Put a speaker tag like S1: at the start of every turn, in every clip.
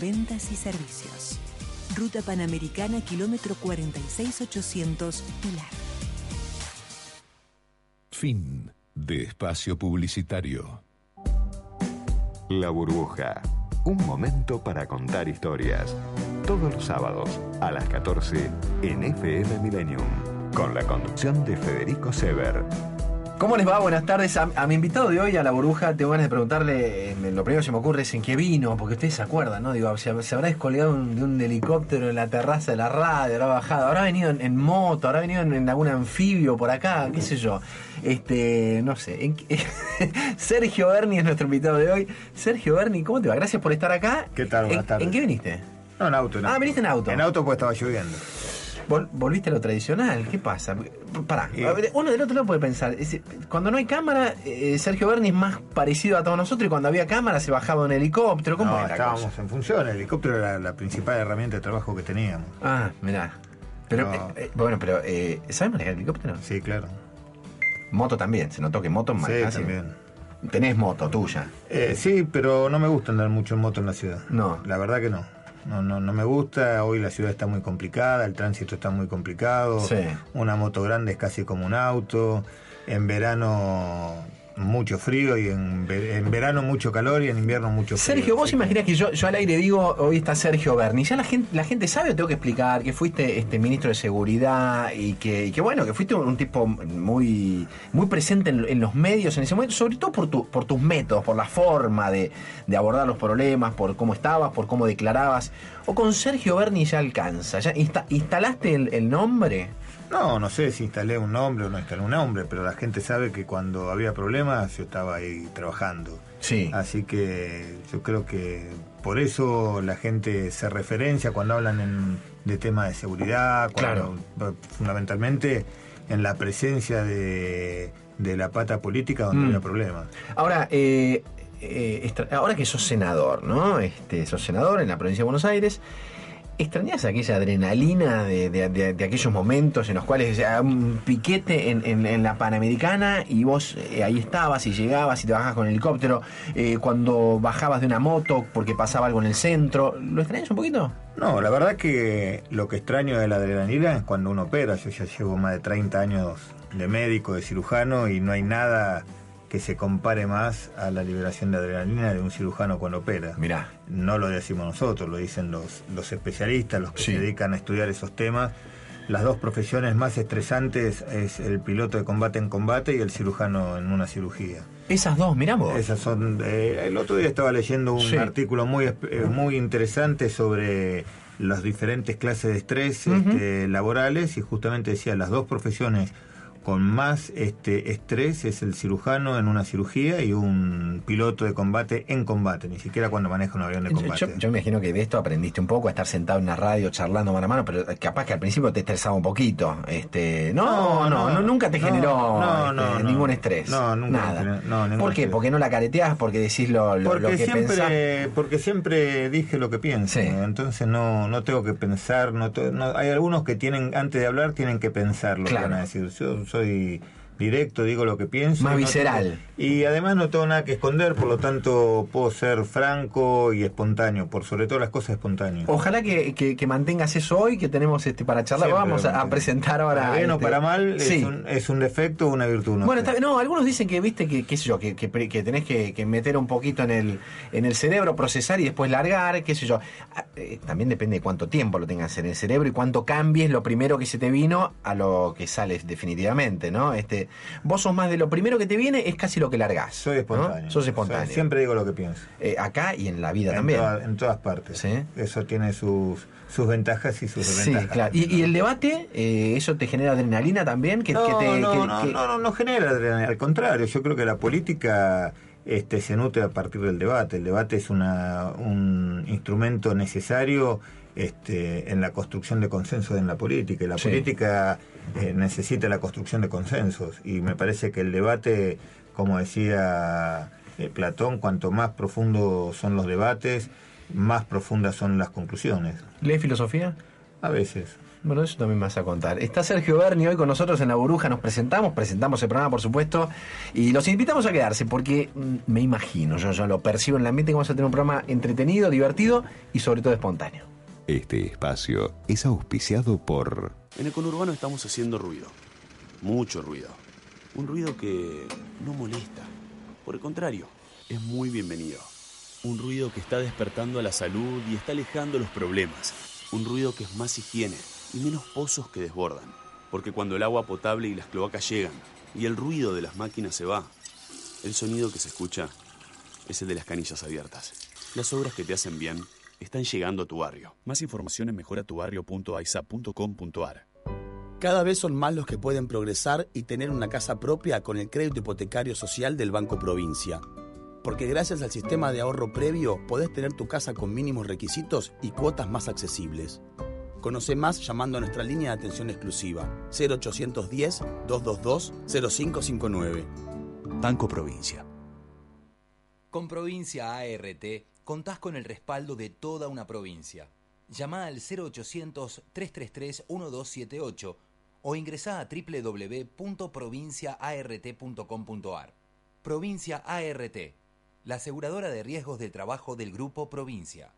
S1: Ventas y servicios. Ruta Panamericana, kilómetro 46800, Pilar.
S2: Fin de espacio publicitario.
S3: La burbuja. Un momento para contar historias. Todos los sábados a las 14 en FM Millennium. Con la conducción de Federico Sever.
S4: ¿Cómo les va? Buenas tardes. A, a mi invitado de hoy, a la burbuja, tengo ganas de preguntarle, lo primero que se me ocurre es en qué vino, porque ustedes se acuerdan, ¿no? Digo, se, se habrá descolgado un- de un helicóptero en la terraza de la radio, habrá bajado, habrá venido en, en moto, habrá venido en, en algún anfibio por acá, qué sé yo. Este, no sé. En Sergio Berni es nuestro invitado de hoy. Sergio Berni, ¿cómo te va? Gracias por estar acá.
S5: ¿Qué tal? Buenas
S4: ¿En,
S5: tardes.
S4: ¿En qué viniste?
S5: No, en auto. en
S4: Ah,
S5: auto.
S4: viniste en auto.
S5: En auto porque estaba lloviendo.
S4: Vol- ¿Volviste a lo tradicional? ¿Qué pasa? Pará, uno del otro lado puede pensar, es- cuando no hay cámara, eh, Sergio Berni es más parecido a todos nosotros y cuando había cámara se bajaba un helicóptero, ¿cómo
S5: No,
S4: es la
S5: estábamos
S4: cosa?
S5: en función. El helicóptero era la principal herramienta de trabajo que teníamos.
S4: Ah, mirá. Pero,
S5: No.
S4: eh, eh, bueno, pero, eh, ¿sabes manejar helicóptero?
S5: Sí, claro.
S4: Moto también, se notó que moto
S5: Sí,
S4: manejás,
S5: también.
S4: Tenés moto tuya.
S5: Eh, sí, pero no me gusta andar mucho en moto en la ciudad.
S4: No.
S5: La verdad que no. No, no, no me gusta. Hoy la ciudad está muy complicada, el tránsito está muy complicado.
S4: Sí.
S5: Una moto grande es casi como un auto. En verano mucho frío y en, en verano mucho calor y en invierno mucho frío.
S4: Sergio, vos
S5: que-
S4: imaginás que yo, yo al aire digo, hoy está Sergio Berni, ya la gente, la gente sabe o tengo que explicar que fuiste este ministro de seguridad y que, y que bueno, que fuiste un, un tipo muy, muy presente en, en los medios en ese momento, sobre todo por, tu, por tus métodos, por la forma de, de abordar los problemas, por cómo estabas, por cómo declarabas. O con Sergio Berni ya alcanza, ya insta- instalaste el, el nombre.
S5: No, no sé si instalé un nombre o no instalé un nombre, pero la gente sabe que cuando había problemas yo estaba ahí trabajando.
S4: Sí.
S5: Así que yo creo que por eso la gente se referencia cuando hablan en- de temas de seguridad, cuando- fundamentalmente en la presencia de, de la pata política donde
S4: Mm.
S5: había problemas.
S4: Ahora, eh, eh, ahora que sos senador, ¿no? Este, sos senador en la provincia de Buenos Aires. ¿Extrañas aquella adrenalina de, aquellos momentos en los cuales un piquete en la Panamericana y vos eh, ahí estabas y llegabas y te bajabas con el helicóptero? eh, cuando bajabas de una moto porque pasaba algo en el centro, ¿lo extrañas un poquito?
S5: No, la verdad que lo que extraño de la adrenalina es cuando uno opera. Yo ya llevo más de 30 años de médico, de cirujano y no hay nada que se compare más a la liberación de adrenalina de un cirujano cuando opera.
S4: Mirá.
S5: No lo decimos nosotros, lo dicen los, los especialistas, los que
S4: Sí.
S5: se dedican a estudiar esos temas. Las dos profesiones más estresantes es el piloto de combate en combate y el cirujano en una cirugía.
S4: Esas dos, mirá vos.
S5: Esas son. eh, el otro día estaba leyendo un
S4: Sí.
S5: artículo muy eh, muy interesante sobre las diferentes clases de estrés este, laborales y justamente decía las dos profesiones con más este estrés es el cirujano en una cirugía y un piloto de combate en combate, ni siquiera cuando maneja un avión de combate.
S4: yo- yo me imagino que de esto aprendiste un poco a estar sentado en una radio charlando mano a mano, pero capaz que al principio te estresaba un poquito. Este, no, no, no, nunca te generó este, ningún estrés.
S5: No, nunca
S4: Nada.
S5: generó-
S4: ¿Por qué?
S5: estrés.
S4: Porque no la careteas, porque decís lo, lo, que pensás.
S5: siempre, porque siempre dije lo que pienso,
S4: Sí.
S5: entonces no, no tengo que pensar, no, hay algunos que tienen, antes de hablar, tienen que pensar lo
S4: Claro.
S5: que van a decir. Yo soy directo, digo lo que pienso.
S4: Más
S5: y no
S4: visceral.
S5: tengo- y además no tengo nada que esconder, por lo tanto puedo ser franco y espontáneo, por sobre todo las cosas espontáneas.
S4: Ojalá que, que- que mantengas eso hoy, que tenemos este para charlar.
S5: Siempre
S4: Vamos a, presentar ahora.
S5: Para bien o
S4: este,
S5: para mal,
S4: sí.
S5: es, un, es un defecto o una virtud. no
S4: Bueno, está no, algunos dicen que, viste, que, qué sé yo, que, que, tenés que, que meter un poquito en el, en el cerebro, procesar y después largar, qué sé yo. Ah, eh, también depende de cuánto tiempo lo tengas en el cerebro y cuánto cambies lo primero que se te vino a lo que sales definitivamente, ¿no? Este, vos sos más de lo primero que te viene, es casi lo que largás.
S5: Soy espontáneo.
S4: ¿no? Sos espontáneo.
S5: Soy- siempre digo lo que pienso.
S4: Eh, acá y en la vida
S5: En,
S4: también.
S5: toda- en todas partes.
S4: Sí.
S5: Eso tiene sus, sus ventajas y sus
S4: Sí,
S5: desventajas.
S4: claro. ¿Y, y el debate, eh, eso te genera adrenalina también? Que,
S5: no,
S4: que te,
S5: no,
S4: que-
S5: no,
S4: que-
S5: no, no, no genera adrenalina. Al contrario, yo creo que la política este, se nutre a partir del debate. El debate es una, un instrumento necesario este, en la construcción de consensos en la política. Y la política eh, necesita la construcción de consensos. Y me parece que el debate, como decía eh, Platón, cuanto más profundos son los debates, más profundas son las conclusiones.
S4: ¿Lee filosofía?
S5: A veces.
S4: Bueno, eso también vas a contar. Está Sergio Berni hoy con nosotros en La Burbuja, nos presentamos, presentamos el programa, por supuesto, y los invitamos a quedarse porque mm, me imagino, yo, yo lo percibo en la mente que vamos a tener un programa entretenido, divertido y sobre todo espontáneo.
S2: Este espacio es auspiciado por...
S6: En el conurbano estamos haciendo ruido, mucho ruido. Un ruido que no molesta, por el contrario, es muy bienvenido. Un ruido que está despertando a la salud y está alejando los problemas. Un ruido que es más higiene y menos pozos que desbordan. Porque cuando el agua potable y las cloacas llegan y el ruido de las máquinas se va, el sonido que se escucha es el de las canillas abiertas. Las obras que te hacen bien están llegando a tu barrio. Más información en mejoratubarrio.aisa.com.ar.
S7: Cada vez son más los que pueden progresar y tener una casa propia con el crédito hipotecario social del Banco Provincia. Porque gracias al sistema de ahorro previo podés tener tu casa con mínimos requisitos y cuotas más accesibles. Conoce más llamando a nuestra línea de atención exclusiva 0810-222-0559.
S8: Banco Provincia. Con Provincia ART contás con el respaldo de toda una provincia. Llama al 0800-333-1278 o ingresá a www.provinciaart.com.ar. Provincia ART, la aseguradora de riesgos del trabajo del Grupo Provincia.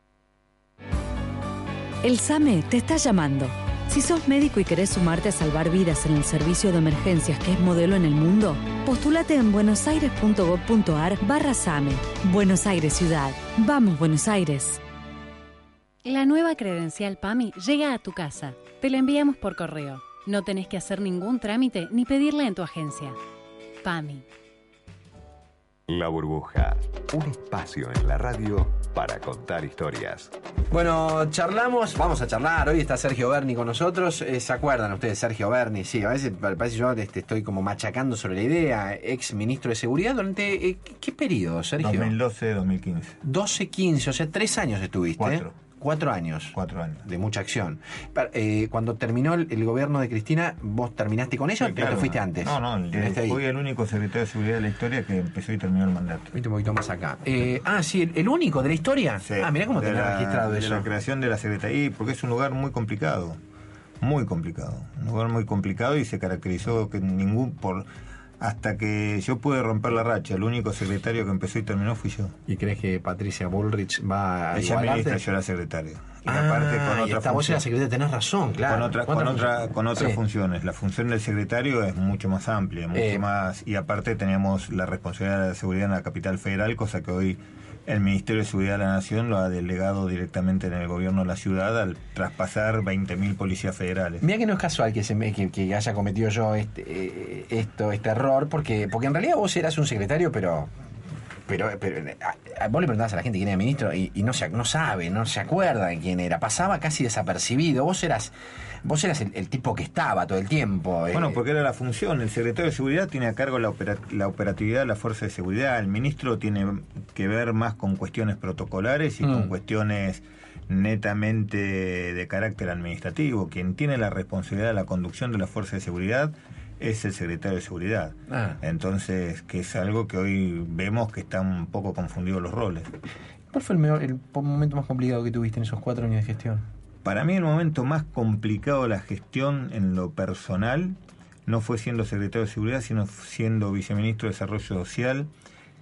S9: El SAME te está llamando. Si sos médico y querés sumarte a salvar vidas en el servicio de emergencias que es modelo en el mundo, postulate en buenosaires.gov.ar barra SAME. Buenos Aires Ciudad. Vamos, Buenos Aires.
S10: La nueva credencial PAMI llega a tu casa. Te la enviamos por correo. No tenés que hacer ningún trámite ni pedirla en tu agencia. PAMI.
S3: La burbuja, un espacio en la radio para contar historias.
S4: Bueno, charlamos, vamos a charlar. Hoy está Sergio Berni con nosotros. Eh, ¿Se acuerdan ustedes, Sergio Berni? Sí, a veces parece que yo este, estoy como machacando sobre la idea. Ex ministro de Seguridad, ¿durante eh, qué periodo, Sergio?
S5: 2012-2015.
S4: 12-15, o sea, tres años estuviste.
S5: Cuatro.
S4: Cuatro años.
S5: Cuatro años.
S4: De mucha acción. Eh, cuando terminó el, el gobierno de Cristina, ¿vos terminaste con ella
S5: Sí,
S4: o
S5: claro.
S4: te fuiste antes?
S5: No, no,
S4: ahí.
S5: fui el único secretario de seguridad de la historia que empezó y terminó el mandato.
S4: Viste un poquito más acá. Eh, ah, sí, el, el único de la historia.
S5: Sí,
S4: ah, mirá cómo tenés
S5: la-
S4: registrado
S5: de
S4: eso.
S5: la creación de la Secretaría, porque es un lugar muy complicado, muy complicado, un lugar muy complicado y se caracterizó que ningún por hasta que yo pude romper la racha, el único secretario que empezó y terminó fui yo.
S4: ¿Y crees que Patricia Bullrich va a
S5: Ella ministra, yo era secretario. Y
S4: Ah,
S5: aparte con
S4: y
S5: otra
S4: esta vos
S5: función.
S4: eras secretaria, tenés razón, claro.
S5: con otra, con
S4: ¿Cuántas
S5: otra, con otras
S4: Sí.
S5: funciones. La función del secretario es mucho más amplia, mucho
S4: Eh.
S5: más, y aparte tenemos la responsabilidad de la seguridad en la capital federal, cosa que hoy el Ministerio de Seguridad de la Nación lo ha delegado directamente en el gobierno de la ciudad al traspasar 20.000 policías federales.
S4: Mira que no es casual que, se que, haya cometido yo este, eh, esto, este error, porque, porque en realidad vos eras un secretario, pero pero, pero a- a- vos le preguntabas a la gente quién era ministro y, y no, se, no sabe, no se acuerda de quién era. Pasaba casi desapercibido. Vos eras vos eras el, el tipo que estaba todo el tiempo. eh.
S5: Bueno, porque era la función. El secretario de Seguridad tiene a cargo la, opera- la operatividad de la Fuerza de Seguridad. El ministro tiene que ver más con cuestiones protocolares y
S4: Mm.
S5: con cuestiones netamente de carácter administrativo. Quien tiene la responsabilidad de la conducción de la Fuerza de Seguridad es el secretario de Seguridad.
S4: Ah.
S5: Entonces, que es algo que hoy vemos que están un poco confundidos los roles.
S4: ¿Cuál fue el, mejor- el momento más complicado que tuviste en esos cuatro años de gestión?
S5: Para mí el momento más complicado de la gestión en lo personal no fue siendo secretario de Seguridad, sino siendo viceministro de Desarrollo Social,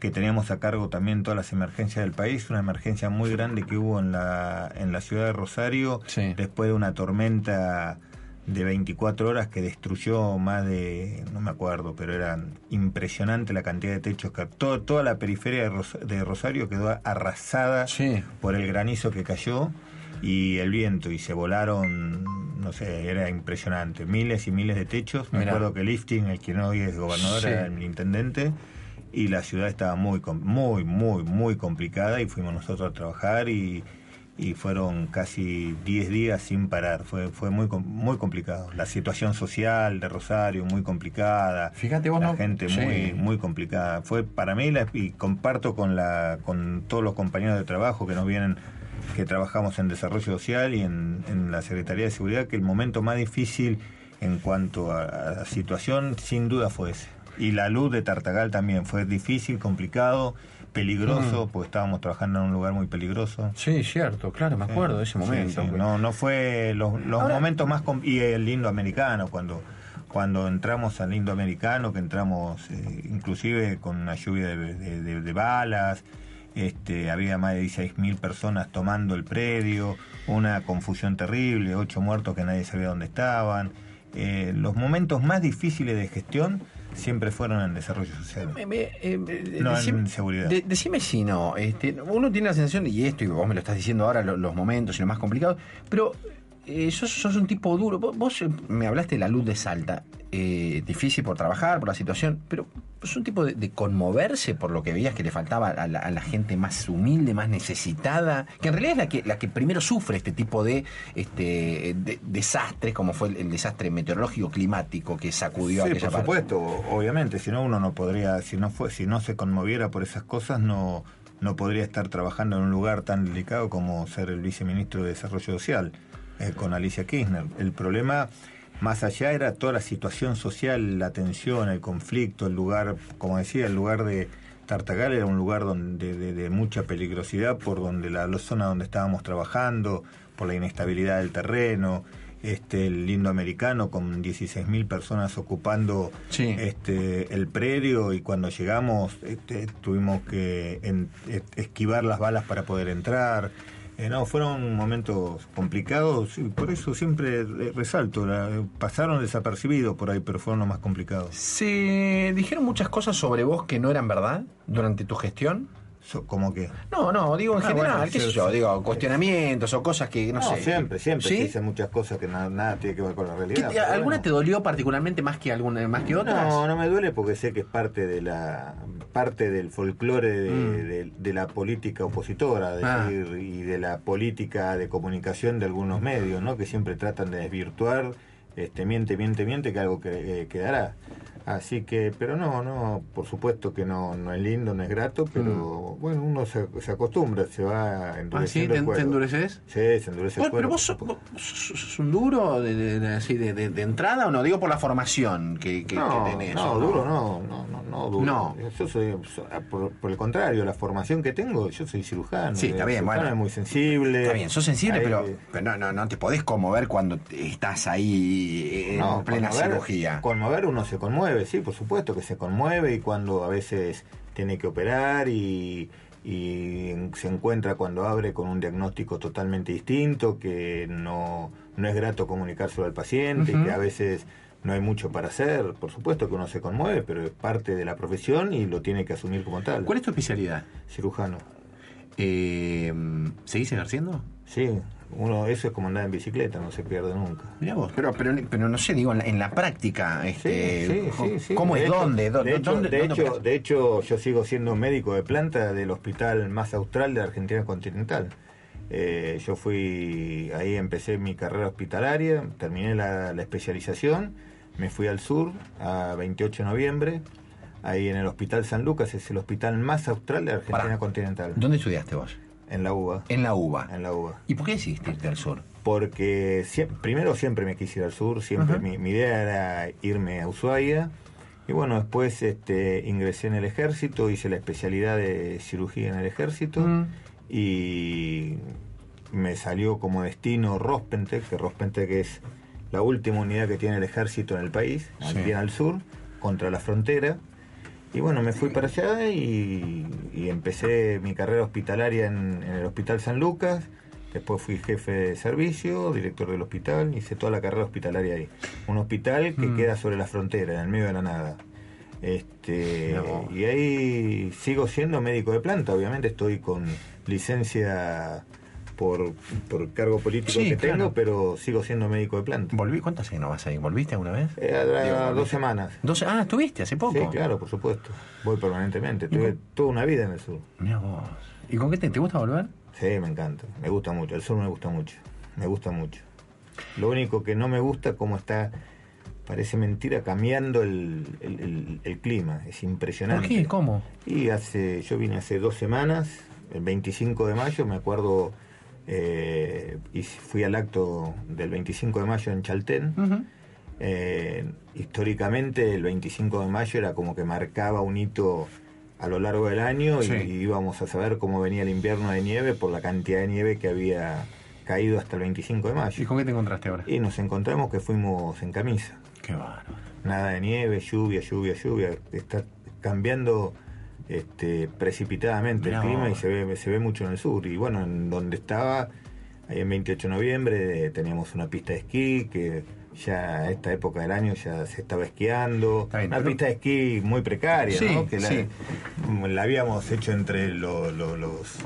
S5: que teníamos a cargo también todas las emergencias del país, una emergencia muy grande que hubo en la, en la ciudad de Rosario, después de una tormenta de 24 horas que destruyó más de, no me acuerdo, pero era impresionante la cantidad de techos que todo- toda la periferia de, Ros- de Rosario quedó arrasada por el granizo que cayó y el viento y se volaron, no sé, era impresionante, miles y miles de techos. Me
S4: Mirá.
S5: acuerdo que Lifting, el quien hoy es gobernador,
S4: Sí.
S5: era el intendente y la ciudad estaba muy, muy, muy, muy complicada y fuimos nosotros a trabajar y, y fueron casi 10 días sin parar. Fue, fue muy, muy complicado. La situación social de Rosario muy complicada.
S4: Fíjate vos,
S5: La gente muy, muy complicada. Fue para mí, la, y comparto con, la, con todos los compañeros de trabajo que nos vienen, que trabajamos en desarrollo social y en, en la Secretaría de Seguridad, que el momento más difícil en cuanto a, la situación, sin duda fue ese. Y la luz de Tartagal también fue difícil, complicado peligroso, porque estábamos trabajando en un lugar muy peligroso.
S4: Sí, cierto, claro, me acuerdo de ese momento.
S5: Sí, sí. No, no fue los, los momentos más... Y el lindo americano, cuando cuando entramos al lindo americano, que entramos eh, inclusive con una lluvia de, de- de- de balas, este, había más de 16.000 personas tomando el predio, una confusión terrible, ocho muertos que nadie sabía dónde estaban. Eh, los momentos más difíciles de gestión siempre fueron en desarrollo social.
S4: Me- me- eh,
S5: No,
S4: decime-
S5: en seguridad.
S4: de- decime si no. Este, uno tiene la sensación, y esto, y vos me lo estás diciendo ahora, lo- los momentos y lo más complicado, pero eh, sos, sos un tipo duro. Vos, vos, eh, me hablaste de la luz de Salta. eh, difícil por trabajar, por la situación, pero sos un tipo de, de conmoverse por lo que veías que le faltaba a la, a la gente más humilde, más necesitada, que en realidad es la que, la que primero sufre este tipo de, este, de- desastres, como fue el, el desastre meteorológico climático que sacudió
S5: Sí,
S4: aquella
S5: por
S4: parte.
S5: supuesto, obviamente, si no uno no podría, si no fue, si no se conmoviera por esas cosas, no, no podría estar trabajando en un lugar tan delicado como ser el viceministro de Desarrollo Social eh, con Alicia Kirchner. El problema más allá era toda la situación social, la tensión, el conflicto, el lugar, como decía, el lugar de Tartagal era un lugar donde de, de mucha peligrosidad por donde la, la zona donde estábamos trabajando, por la inestabilidad del terreno, este el lindo americano con 16.000 personas ocupando este el predio y cuando llegamos este, tuvimos que en- es- esquivar las balas para poder entrar. Eh, no, fueron momentos complicados y por eso siempre eh, resalto, la- pasaron desapercibidos por ahí, pero fueron los más complicados.
S4: ¿Se dijeron muchas cosas sobre vos que no eran verdad durante tu gestión?
S5: ¿Cómo que?
S4: No, no, digo en
S5: Ah,
S4: general,
S5: bueno,
S4: qué sé
S5: sí,
S4: yo, digo, cuestionamientos o cosas que, no,
S5: No,
S4: sé.
S5: siempre, siempre
S4: ¿Sí?
S5: se dicen muchas cosas que na- nada tiene que ver con la
S4: ¿Qué
S5: realidad.
S4: te- ¿Alguna
S5: bueno.
S4: te dolió particularmente más que alguna más que otras?
S5: No, no me duele porque sé que es parte de la parte del folclore de,
S4: Mm.
S5: de- de la política opositora,
S4: Ah.
S5: decir, y de la política de comunicación de algunos medios, ¿no? Que siempre tratan de desvirtuar, este, miente, miente, miente, que algo que, eh, quedará. Así que, pero no, no, por supuesto que no, no es lindo, no es grato, pero bueno, uno se, se acostumbra, se va endureciendo
S4: Mm. ¿Ah, sí? ¿Te, te endureces?
S5: Sí, se endurece el
S4: pero vos sos, vos sos- sos un duro de, de- de- así de, entrada o no? Digo por la formación que, que,
S5: no,
S4: que tenés.
S5: no,
S4: ¿o
S5: duro no, no, no, no, duro.
S4: No.
S5: Yo soy, por, por el contrario, la formación que tengo, yo soy cirujano.
S4: Sí, está bien,
S5: cirujano
S4: bueno.
S5: es muy sensible.
S4: Está bien, sos sensible,
S5: Ahí-
S4: pero, pero no, no, no te podés conmover cuando estás ahí en
S5: No,
S4: plena
S5: conmover-
S4: cirugía.
S5: Conmover uno se conmueve, sí, por supuesto que se conmueve y cuando a veces tiene que operar y, y se encuentra cuando abre con un diagnóstico totalmente distinto, que no, no es grato comunicárselo al paciente y que a veces no hay mucho para hacer. Por supuesto que uno se conmueve, pero es parte de la profesión y lo tiene que asumir como tal.
S4: ¿Cuál es tu especialidad?
S5: Cirujano.
S4: Eh, ¿Seguís ejerciendo?
S5: Sí, uno, eso es como andar en bicicleta, no se pierde nunca.
S4: Mirá vos, pero, pero, pero no sé, digo, en la, en la práctica, este,
S5: Sí, sí.
S4: ¿cómo es?
S5: hecho-
S4: ¿Dónde? ¿Dónde?
S5: De hecho,
S4: ¿Dónde-
S5: de, hecho,
S4: operás?
S5: de hecho, yo sigo siendo médico de planta del hospital más austral de la Argentina continental. Eh, yo fui, ahí empecé mi carrera hospitalaria, terminé la, la especialización, me fui al sur a 28 de noviembre, ahí en el Hospital San Lucas, es el hospital más austral de la Argentina
S4: Pará.
S5: continental.
S4: ¿Dónde estudiaste vos?
S5: En la UBA.
S4: En la UBA.
S5: En la UBA.
S4: ¿Y por qué decidiste irte al sur?
S5: Porque primero siempre me quise ir al sur, siempre mi, mi idea era irme a Ushuaia. Y bueno, después este, ingresé en el ejército, hice la especialidad de cirugía en el ejército
S4: Mm.
S5: y me salió como destino Rospentec, que Rospentec es la última unidad que tiene el ejército en el país,
S4: Sí.
S5: aquí al sur, contra la frontera. Y bueno, me fui para allá y, y empecé mi carrera hospitalaria en, en el Hospital San Lucas. Después fui jefe de servicio, director del hospital, hice toda la carrera hospitalaria ahí. Un hospital que
S4: Mm.
S5: queda sobre la frontera, en el medio de la nada. Este, y ahí sigo siendo médico de planta, obviamente estoy con licencia por, por cargo político
S4: Sí,
S5: que
S4: claro.
S5: tengo, pero sigo siendo médico de planta.
S4: ¿Volví? ¿Cuántas años vas ahí? ¿Volviste alguna vez?
S5: Eh, a- a- dos semanas.
S4: Dos- ah, ¿estuviste hace poco?
S5: Sí, claro, por supuesto. Voy permanentemente. Tuve toda una vida en el sur.
S4: Mirá vos. ¿Y con qué te, te gusta volver?
S5: Sí, me encanta. Me gusta mucho. El sur me gusta mucho. Me gusta mucho. Lo único que no me gusta es cómo está, parece mentira, cambiando el, el- el clima. Es impresionante.
S4: ¿Por qué? ¿Cómo?
S5: Y hace, yo vine hace dos semanas, el 25 de mayo, me acuerdo, eh, y fui al acto del 25 de mayo en Chaltén. Eh, históricamente el 25 de mayo era como que marcaba un hito a lo largo del año y, íbamos a saber cómo venía el invierno de nieve por la cantidad de nieve que había caído hasta el 25 de mayo.
S4: ¿Y con qué te encontraste ahora?
S5: Y nos encontramos que fuimos en camisa.
S4: Qué bárbaro.
S5: Nada de nieve, lluvia, lluvia, lluvia. Está cambiando este, precipitadamente
S4: Mirá
S5: el clima y se ve, se ve mucho en el sur. Y bueno, en donde estaba, ahí en 28 de noviembre, eh, teníamos una pista de esquí que ya a esta época del año ya se estaba esquiando.
S4: bien,
S5: una
S4: pero-
S5: pista de esquí muy precaria,
S4: Sí,
S5: ¿no? Que la,
S4: sí.
S5: la habíamos hecho entre lo- lo- los,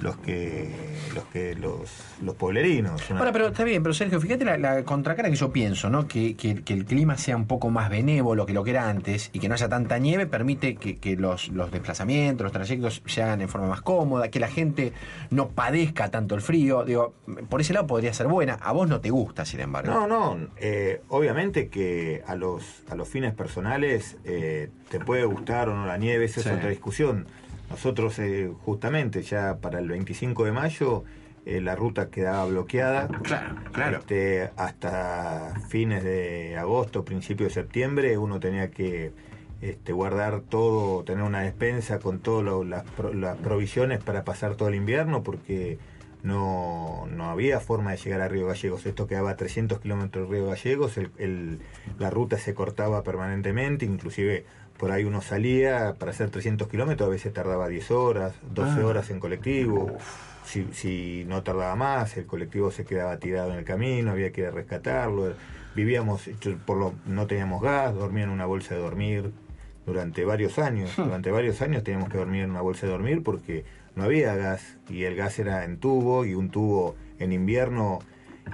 S5: los que los que los, los pueblerinos. Una-
S4: Ahora, pero está bien, pero Sergio, fíjate la, la contracara que yo pienso, ¿no? Que, que- que el clima sea un poco más benévolo que lo que era antes y que no haya tanta nieve permite que, que los, los desplazamientos, los trayectos se hagan en forma más cómoda, que la gente no padezca tanto el frío. Digo, por ese lado podría ser buena. A vos no te gusta, sin embargo.
S5: No, no, eh, obviamente que a los, a los fines personales eh, te puede gustar o no la nieve, esa
S4: Sí.
S5: es otra discusión. Nosotros eh, justamente ya para el 25 de mayo eh, la ruta quedaba bloqueada.
S4: Claro, claro.
S5: Este, hasta fines de agosto, principio de septiembre, uno tenía que este, guardar todo, tener una despensa con todas las, las provisiones para pasar todo el invierno, porque no, no había forma de llegar a Río Gallegos. Esto quedaba a 300 kilómetros de Río Gallegos, el- el- la ruta se cortaba permanentemente, inclusive por ahí uno salía para hacer 300 kilómetros, a veces tardaba 10 horas, 12
S4: Ah.
S5: horas en colectivo. Si, si no tardaba más, el colectivo se quedaba tirado en el camino, había que ir a rescatarlo. Vivíamos, por lo, no teníamos gas, dormía en una bolsa de dormir durante varios años. Durante varios años teníamos que dormir en una bolsa de dormir porque no había gas y el gas era en tubo y un tubo en invierno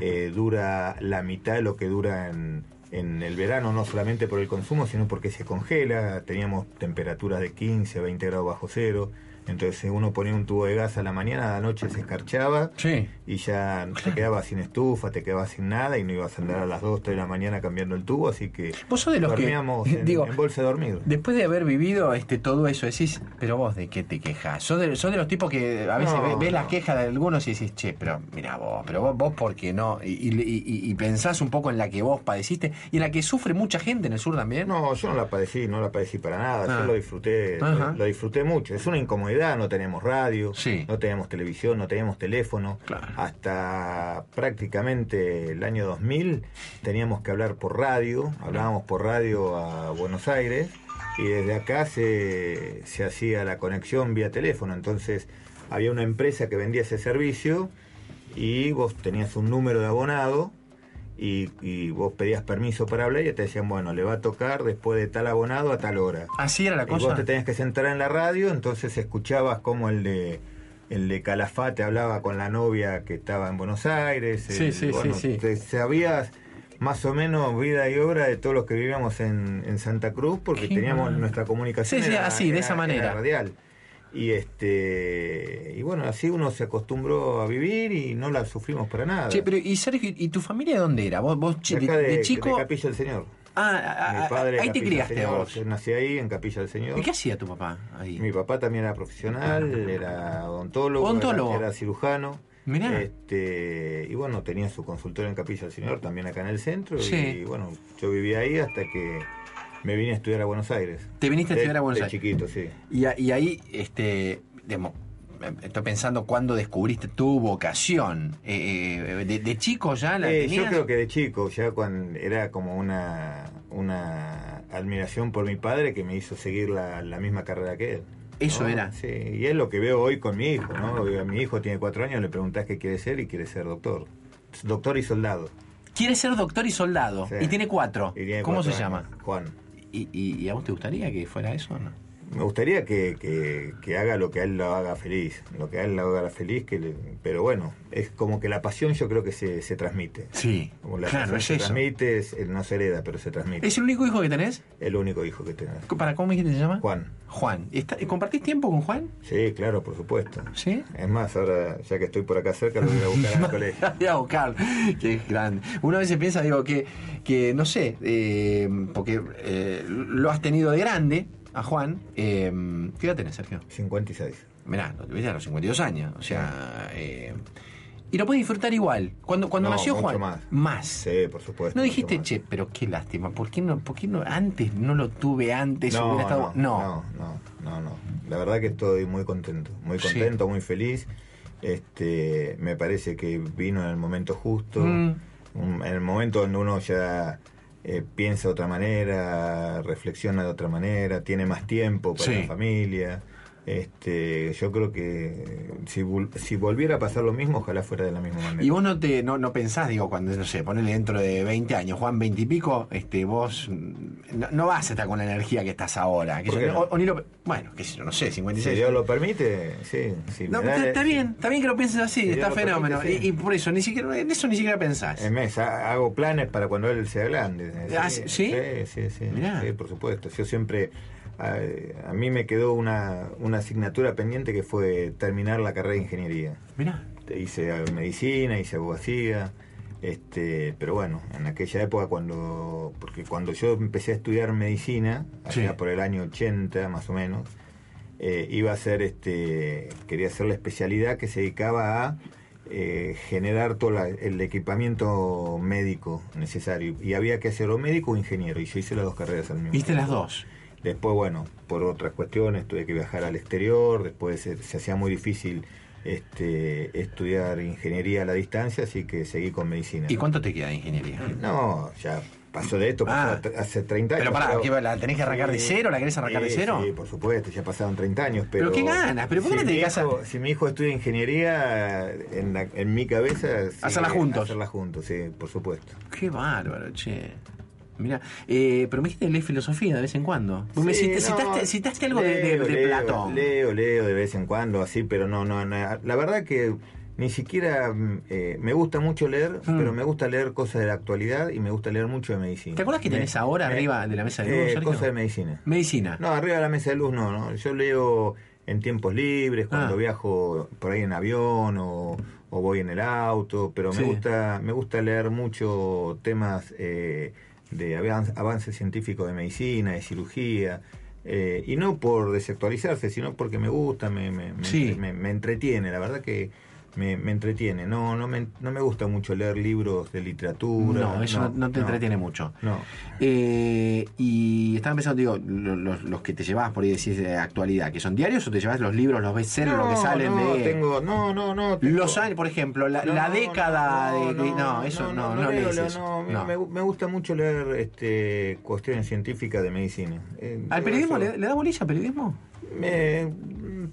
S5: eh, dura la mitad de lo que dura en, en el verano, no solamente por el consumo, sino porque se congela. Teníamos temperaturas de 15, 20 grados bajo cero. Entonces uno ponía un tubo de gas a la mañana, a la noche se escarchaba
S4: Sí.
S5: y ya te quedabas sin estufa, te quedabas sin nada y no ibas a andar a las 2, 3 de la mañana cambiando el tubo, así que
S4: Vos sos de los que-
S5: dormíamos en,
S4: digo,
S5: en bolsa de dormir.
S4: Después de haber vivido este todo eso, decís, pero vos de qué te quejas. Sos de, sos de los tipos que a veces
S5: No,
S4: ves, ves
S5: no.
S4: las quejas de algunos y decís, che, pero mira vos, pero vos, vos por qué no. Y, y- y- y pensás un poco en la que vos padeciste y en la que sufre mucha gente en el sur también.
S5: No, yo no la padecí, no la padecí para nada,
S4: Ah.
S5: yo lo disfruté, lo, lo disfruté mucho. Es una incomodidad, no tenemos radio,
S4: Sí.
S5: no teníamos televisión, no teníamos teléfono.
S4: Claro.
S5: Hasta prácticamente el año 2000 teníamos que hablar por radio, hablábamos por radio a Buenos Aires y desde acá se, se hacía la conexión vía teléfono. Entonces había una empresa que vendía ese servicio y vos tenías un número de abonado y, y vos pedías permiso para hablar y te decían, bueno, le va a tocar después de tal abonado a tal hora.
S4: Así era la
S5: Y
S4: cosa.
S5: vos te tenías que sentar en la radio, entonces escuchabas como el de el de Calafate hablaba con la novia que estaba en Buenos Aires.
S4: Sí,
S5: el-
S4: sí, sí,
S5: bueno,
S4: sí.
S5: te- sabías más o menos vida y obra de todos los que vivíamos en, en Santa Cruz porque
S4: Qué
S5: teníamos
S4: mal.
S5: nuestra comunicación
S4: Sí, sí,
S5: era-
S4: así, de esa
S5: era
S4: manera.
S5: radial. Y este y bueno, así uno se acostumbró a vivir y no la sufrimos para nada.
S4: Che, pero y Sergio, ¿y tu familia de dónde era? Vos, vos che,
S5: De
S4: de,
S5: de,
S4: chico.
S5: de Capilla del Señor.
S4: ah,
S5: Mi
S4: ah,
S5: padre
S4: ahí te
S5: Capilla del
S4: criaste
S5: Señor,
S4: vos.
S5: Yo nací ahí en Capilla del Señor.
S4: ¿Y qué hacía tu papá ahí?
S5: Mi papá también era profesional, era odontólogo,
S4: Odontólogo.
S5: Era, era cirujano.
S4: Mirá.
S5: Este, y bueno, tenía su consultorio en Capilla del Señor, también acá en el centro.
S4: Sí.
S5: Y bueno, yo vivía ahí hasta que me vine a estudiar a Buenos Aires.
S4: Te viniste a estudiar a Buenos
S5: de
S4: Aires.
S5: chiquito, sí.
S4: Y, a- y ahí, este, digamos, estoy pensando cuándo descubriste tu vocación. Eh, eh, de, de chico ya la
S5: Eh, yo
S4: tenías?
S5: creo que de chico, ya cuando era como una, una admiración por mi padre que me hizo seguir la, la misma carrera que él.
S4: Eso
S5: ¿no?
S4: era.
S5: Sí, y es lo que veo hoy con mi hijo, ¿no? Mi hijo tiene cuatro años, le preguntás qué quiere ser y quiere ser doctor. Doctor y soldado.
S4: Quiere ser doctor y soldado.
S5: Sí.
S4: Y tiene cuatro.
S5: Y tiene
S4: ¿Cómo
S5: cuatro
S4: se
S5: años.
S4: llama?
S5: Juan.
S4: ¿Y, a vos te gustaría que fuera eso o no?
S5: Me gustaría que, que, que, haga lo que a él lo haga feliz, lo que a él lo haga feliz, que le, pero bueno, es como que la pasión yo creo que se, se transmite.
S4: Sí,
S5: como la
S4: claro, es
S5: se
S4: eso.
S5: transmite, es- no se hereda, pero se transmite.
S4: ¿Es el único hijo que tenés?
S5: El único hijo que tenés.
S4: ¿Para cómo dijiste que se llama?
S5: Juan.
S4: Juan. ¿Está- ¿Compartís tiempo con Juan?
S5: Sí, claro, por supuesto.
S4: ¿Sí?
S5: Es más, ahora ya que estoy por acá cerca, lo voy a buscar al colegio.
S4: Voy a buscar. Qué grande. Una vez se piensa, digo, que, que no sé, eh, porque eh, lo has tenido de grande a Juan. Eh, ¿Qué edad tenés, Sergio?
S5: 56.
S4: Mirá, lo tuviste a los 52 años. O sea. eh, y lo puedes disfrutar igual. Cuando, cuando
S5: No,
S4: nació
S5: mucho
S4: Juan.
S5: más.
S4: Más.
S5: Sí, por supuesto.
S4: No dijiste,
S5: más.
S4: che, pero qué lástima. ¿Por qué no, por qué no antes no lo tuve antes?
S5: No,
S4: hubiera estado...
S5: no, no, no, no, no. La verdad que estoy muy contento, muy
S4: Sí.
S5: contento, muy feliz. Este, me parece que vino en el momento justo,
S4: Mm.
S5: en el momento donde uno ya eh, piensa de otra manera, reflexiona de otra manera, tiene más tiempo para
S4: Sí.
S5: la familia. Este, yo creo que si, vol- si volviera a pasar lo mismo, ojalá fuera de la misma manera.
S4: Y vos no te no, no pensás, digo, cuando, no sé, ponele dentro de 20 años, Juan 20 y pico, este, vos mm, no, no vas a estar con la energía que estás ahora. Que
S5: ¿Por
S4: yo-
S5: no?
S4: o, o ni lo, bueno, sé yo, no sé,
S5: si
S4: 56.
S5: Dios lo permite, sí. si
S4: no, está, está bien, está bien que lo pienses así,
S5: Si
S4: está fenómeno.
S5: permite, sí.
S4: y, y por eso, ni siquiera, en eso ni siquiera pensás.
S5: En mes, ha- hago planes para cuando él sea grande.
S4: Ah, ¿sí?
S5: Sí, sí, sí. Sí, por supuesto. Yo siempre. A, a mí me quedó una, una asignatura pendiente que fue terminar la carrera de ingeniería.
S4: Mirá.
S5: Hice medicina, hice abogacía. Este, pero bueno, en aquella época cuando. Porque cuando yo empecé a estudiar medicina, allá
S4: Sí.
S5: por el año 80 más o menos, eh, iba a hacer este. Quería hacer la especialidad que se dedicaba a eh, generar todo la- el equipamiento médico necesario. Y había que hacer o médico o ingeniero. Y yo hice las dos carreras al mismo
S4: ¿Viste las
S5: tiempo.
S4: dos?
S5: Después, bueno, por otras cuestiones tuve que viajar al exterior, después se, se hacía muy difícil este, estudiar ingeniería a la distancia, así que seguí con medicina.
S4: ¿Y cuánto te queda de ingeniería?
S5: No, ya pasó de esto, pasó
S4: Ah.
S5: hace 30 años.
S4: Pero pará, ¿qué, ¿la tenés que arrancar de cero? ¿La querés arrancar de cero?
S5: Sí, por supuesto, ya pasaron 30 años. Pero,
S4: Pero qué ganas, pero ¿por qué no te dedicas a-
S5: Si mi hijo estudia ingeniería, en, la- en mi cabeza... sí,
S4: Hacerla juntos.
S5: Hacerla juntos, sí, por supuesto.
S4: Qué bárbaro, che. Mira, eh, pero me dijiste leer filosofía de vez en cuando. Vos me
S5: Sí,
S4: citaste,
S5: no,
S4: citaste, citaste algo de, de-
S5: leo,
S4: de
S5: leo,
S4: Platón.
S5: Leo, leo de vez en cuando, así, pero no, no, no. La verdad que ni siquiera mm, eh, me gusta mucho leer,
S4: Mm.
S5: pero me gusta leer cosas de la actualidad y me gusta leer mucho de medicina.
S4: ¿Te acuerdas que
S5: Me-
S4: tenés ahora
S5: me-
S4: arriba de la mesa de luz,
S5: eh, cosas de medicina.
S4: Medicina.
S5: No, arriba de la mesa de luz no, no. Yo leo en tiempos libres, cuando
S4: Ah.
S5: viajo por ahí en avión o, o voy en el auto, pero
S4: Sí.
S5: me gusta me gusta leer mucho temas eh, de avan- avance científico de medicina, de cirugía. eh, y no por desactualizarse, sino porque me gusta, me, me, me,
S4: Sí.
S5: me- me entretiene. La verdad que me, me entretiene. No, no, me, no me gusta mucho leer libros de literatura.
S4: No, eso no, no te entretiene mucho.
S5: No.
S4: Eh, y estaba pensando, digo, lo- los, los que te llevas por ahí decís de actualidad, que son diarios o te llevas los libros, los bestsellers, lo que salen
S5: no,
S4: de.
S5: tengo, no, no, no. tengo-
S4: Los años, por ejemplo, la, la década
S5: no,
S4: de. No, eso no, no, lees
S5: leo,
S4: eso.
S5: no,
S4: No.
S5: Me, me gusta mucho leer este, cuestiones científicas de medicina. Eh,
S4: ¿Al periodismo
S5: eso-
S4: le, le da bolilla al periodismo?
S5: Me-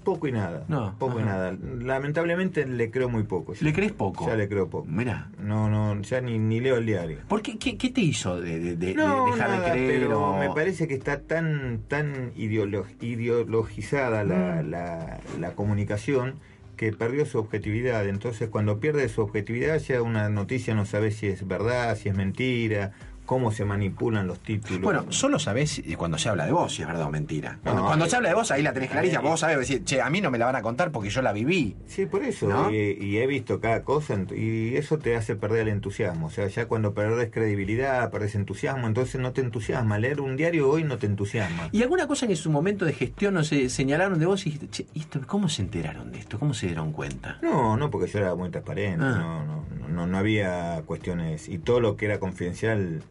S5: poco y nada.
S4: No,
S5: Poco y nada. Lamentablemente le creo muy poco.
S4: ¿Le crees poco?
S5: Ya le creo poco.
S4: Mirá.
S5: No, no, ya ni, ni leo el diario.
S4: ¿Por qué, qué, qué te hizo de, de- de-
S5: No,
S4: de dejar
S5: nada,
S4: de creer?
S5: pero
S4: o-
S5: me parece que está tan tan ideolo- ideologizada la,
S4: Mm.
S5: la, la comunicación que perdió su objetividad. Entonces, cuando pierde su objetividad, ya una noticia no sabe si es verdad, si es mentira, cómo se manipulan los títulos.
S4: Bueno, solo sabés cuando se habla de vos si es verdad o mentira. Cuando,
S5: No,
S4: cuando
S5: eh,
S4: se habla de vos, ahí la tenés clarísima.
S5: eh,
S4: Vos sabés decir, che, a mí no me la van a contar porque yo la viví.
S5: Sí, por eso.
S4: ¿No?
S5: Y, y he visto cada cosa y eso te hace perder el entusiasmo. O sea, ya cuando perdés credibilidad, perdés entusiasmo, entonces no te entusiasma. Leer un diario hoy no te entusiasma.
S4: ¿Y alguna cosa que en su momento de gestión no se señalaron de vos y dijiste, che, ¿y esto, ¿cómo se enteraron de esto? ¿Cómo se dieron cuenta?
S5: No, no, porque yo era muy transparente,
S4: Ah.
S5: no, no, no, no había cuestiones, y todo lo que era confidencial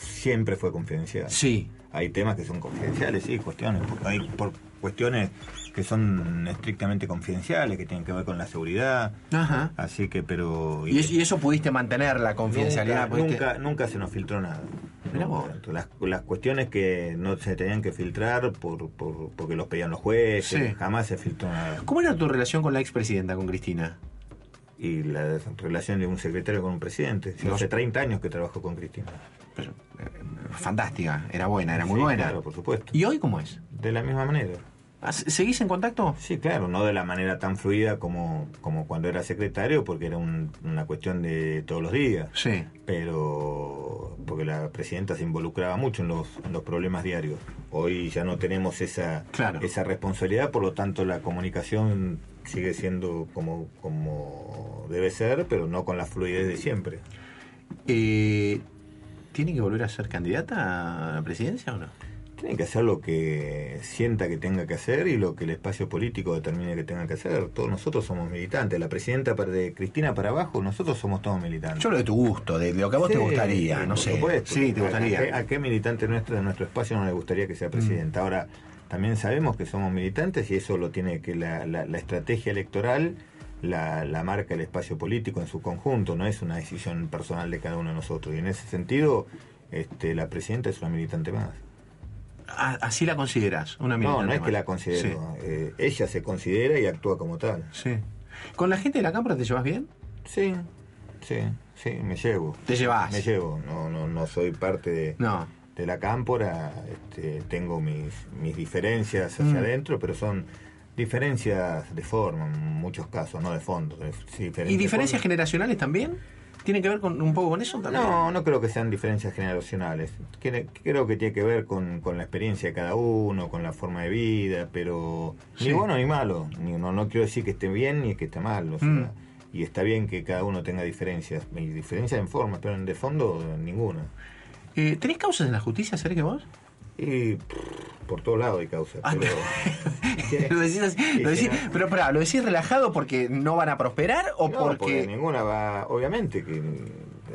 S5: siempre fue confidencial.
S4: Sí.
S5: Hay temas que son confidenciales, sí, cuestiones, hay por cuestiones que son estrictamente confidenciales, que tienen que ver con la seguridad,
S4: Ajá.
S5: así que, pero...
S4: Y, eso, y eso pudiste mantener la confidencialidad.
S5: Nunca,
S4: pudiste-
S5: nunca, nunca se nos filtró nada. No. Las, las cuestiones que no se tenían que filtrar por, por, porque los pedían los jueces,
S4: Sí.
S5: jamás se filtró nada.
S4: ¿Cómo era tu relación con la expresidenta, con Cristina?
S5: y la relación de un secretario con un presidente. Yo
S4: No.
S5: hace 30 años que trabajo con Cristina.
S4: Pero, eh, fantástica, era buena, era muy
S5: Sí,
S4: buena.
S5: Claro, por supuesto.
S4: ¿Y hoy cómo es?
S5: de la misma manera.
S4: Ah, ¿Seguís en contacto?
S5: Sí, claro, no de la manera tan fluida como, como cuando era secretario, porque era una cuestión de todos los días.
S4: Sí.
S5: Pero porque la presidenta se involucraba mucho en los, los problemas diarios. Hoy ya no tenemos esa, esa responsabilidad, por lo tanto la comunicación sigue siendo como, como debe ser, pero no con la fluidez de siempre.
S4: Eh, ¿Tiene que volver a ser candidata a la presidencia o no?
S5: tiene que hacer lo que sienta que tenga que hacer y lo que el espacio político determine que tenga que hacer. Todos nosotros somos militantes. La presidenta de Cristina para abajo, nosotros somos todos militantes.
S4: Yo lo de tu gusto, de, lo que a vos te gustaría, no sé.
S5: Sí, te gustaría. ¿A, qué, militante nuestro de nuestro espacio no le gustaría que sea mm. presidenta? Ahora, también sabemos que somos militantes y eso lo tiene que la, la, estrategia electoral la, la, marca el espacio político en su conjunto, no es una decisión personal de cada uno de nosotros. Y en ese sentido, este, la presidenta es una militante más
S4: así la consideras, una
S5: No, no es que la considero. Eh, ella se considera y actúa como tal.
S4: Sí. ¿Con la gente de la cámara te llevas bien?
S5: Sí, sí, sí, me llevo.
S4: ¿Te llevas?
S5: Me llevo, no, no, no soy parte de,
S4: no.
S5: de la cámpora, este, tengo mis, mis diferencias hacia mm. adentro, pero son diferencias de forma en muchos casos, no de fondo.
S4: ¿Y diferencias generacionales también? ¿Tiene que ver con un poco con eso también?
S5: No, no creo que sean diferencias generacionales. Creo que tiene que ver con, la experiencia de cada uno, con la forma de vida, pero ni bueno ni malo. no, no quiero decir que esté bien ni que esté mal. Mm. Y está bien que cada uno tenga diferencias. Y diferencias en forma, pero en de fondo ninguna.
S4: Eh, ¿Tenés causas en la justicia, Sergio, vos?
S5: Y por todos lados hay causas. Ah,
S4: pero... lo decís, lo decís, pero ¿lo decís relajado porque no van a prosperar o
S5: no,
S4: porque...
S5: ninguna va, obviamente que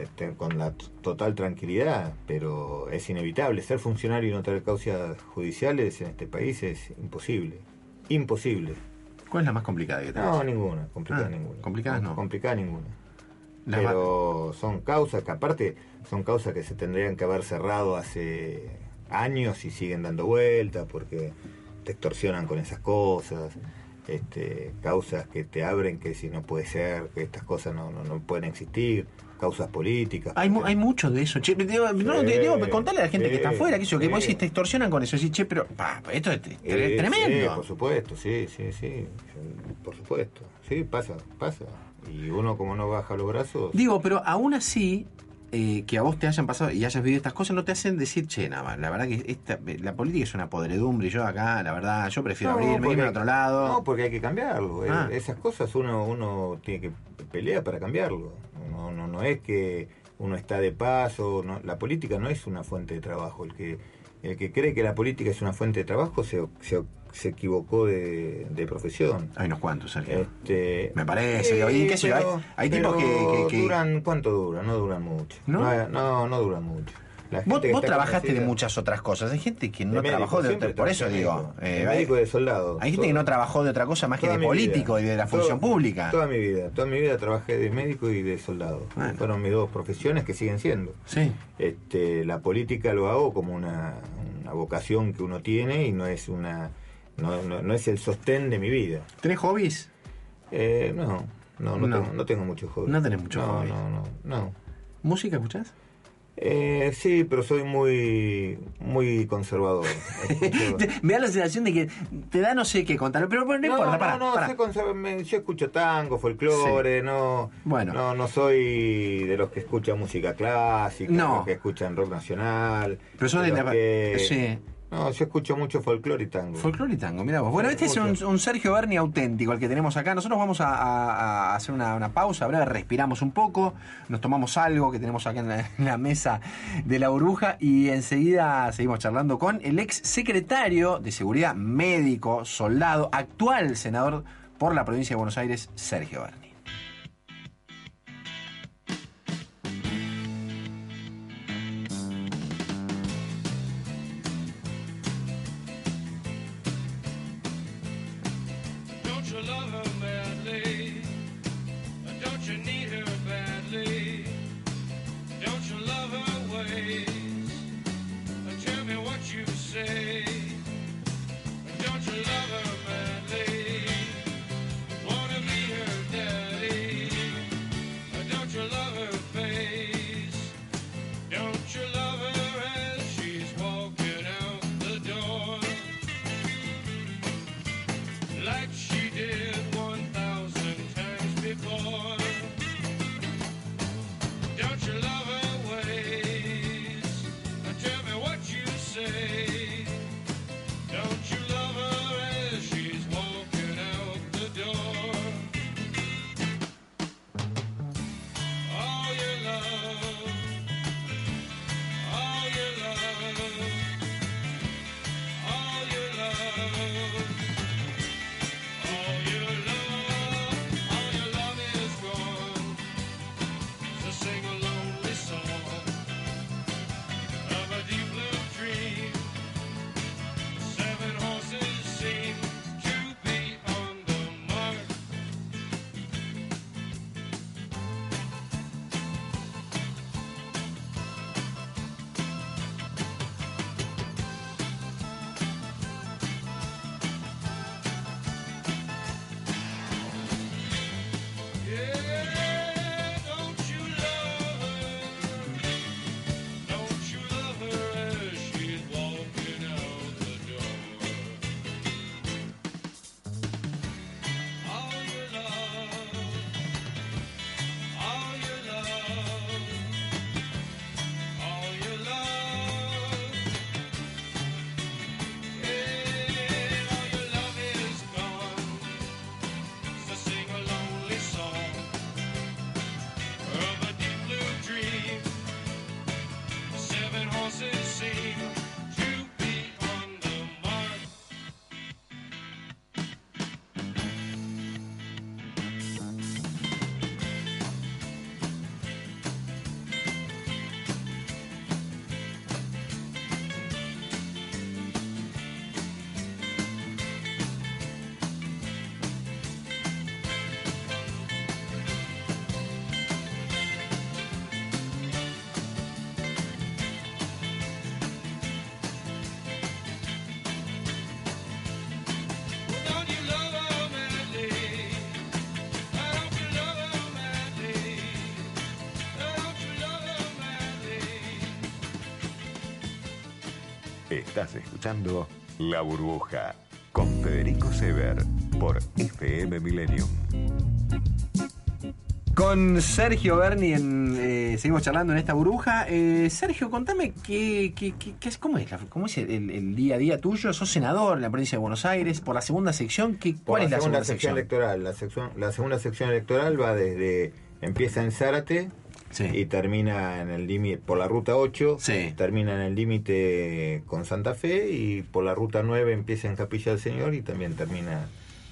S5: este, con la total tranquilidad, pero es inevitable. Ser funcionario y no tener causas judiciales en este país es imposible. Imposible.
S4: ¿Cuál es la más complicada que
S5: tenés? No, ninguna. Complicada ah, ninguna.
S4: Complicadas no.
S5: Complicada ninguna. pero son causas que aparte son causas que se tendrían que haber cerrado hace años y siguen dando vueltas porque te extorsionan con esas cosas, este, causas que te abren que si no puede ser, que estas cosas no, no, pueden existir, causas políticas.
S4: Hay, hay mucho de eso, che, digo, no, digo, contale a la gente que está afuera, que eso, que vos si te extorsionan con eso, sí, che, pero esto es, tremendo.
S5: por supuesto, sí, sí, sí, por supuesto, sí, pasa, pasa. Y uno como no baja los brazos...
S4: Digo, pero aún así, eh, que a vos te hayan pasado y hayas vivido estas cosas no te hacen decir, che, nada la verdad que esta, la política es una podredumbre y yo acá, la verdad, yo prefiero abrirme, irme a otro lado.
S5: No, porque hay que cambiarlo. Eh, ah. Esas cosas uno, uno tiene que pelear para cambiarlo. No, no, no es que uno está de paso, la política no es una fuente de trabajo. El que, el que cree que la política es una fuente de trabajo se, se se equivocó de, profesión.
S4: Hay unos cuantos, Sergio. Este, Me parece. hay, tipos que,
S5: duran, ¿cuánto duran? No duran mucho. No, no, no, duran mucho.
S4: Vos, vos trabajaste de muchas otras cosas. Hay gente que no trabajó de otra Por eso digo.
S5: Eh, médico de soldado.
S4: Hay gente que no trabajó de otra cosa más que de político y de la función pública.
S5: Toda mi vida. Toda mi vida trabajé de médico y de soldado. Fueron mis dos profesiones que siguen siendo.
S4: Sí.
S5: Este, la política lo hago como una, una vocación que uno tiene y no es una no, no, es el sostén de mi vida.
S4: ¿Tenés hobbies?
S5: Eh, no, no, no, Tengo, no tengo muchos hobbies.
S4: No tenés muchos hobbies.
S5: No, no, no.
S4: ¿Música escuchás?
S5: Eh, sí, pero soy muy muy conservador.
S4: me da la sensación de que te da no sé qué contar, pero, no, importa,
S5: no, no, yo escucho tango, folclore, no, bueno. no no soy de los que escuchan música clásica, no. de los que escuchan rock nacional.
S4: Pero son de,
S5: la... sí. No, yo escucho mucho folclore y tango.
S4: Folclore y tango, mira vos. Bueno, este es un, Sergio Berni auténtico, el que tenemos acá. Nosotros vamos a, hacer una, pausa, breve, respiramos un poco, nos tomamos algo que tenemos acá en la, mesa de la burbuja y enseguida seguimos charlando con el ex secretario de Seguridad Médico, soldado, actual senador por la provincia de Buenos Aires, Sergio Berni.
S3: Estás escuchando La Burbuja con Federico Sever por FM Millennium.
S4: Con Sergio Berni en, eh, seguimos charlando en esta burbuja. Eh, Sergio, contame qué, qué, qué, qué es, cómo es, la- cómo es el, el día a día tuyo. Sos senador en la provincia de Buenos Aires por la segunda sección. ¿qué,
S5: Por
S4: ¿Cuál es la segunda,
S5: sección
S4: sección?
S5: electoral. La, sección, la segunda sección electoral va desde. empieza en Zárate y termina en el límite. por la ruta 8, termina en el límite con Santa Fe y por la ruta 9 empieza en Capilla del Señor y también termina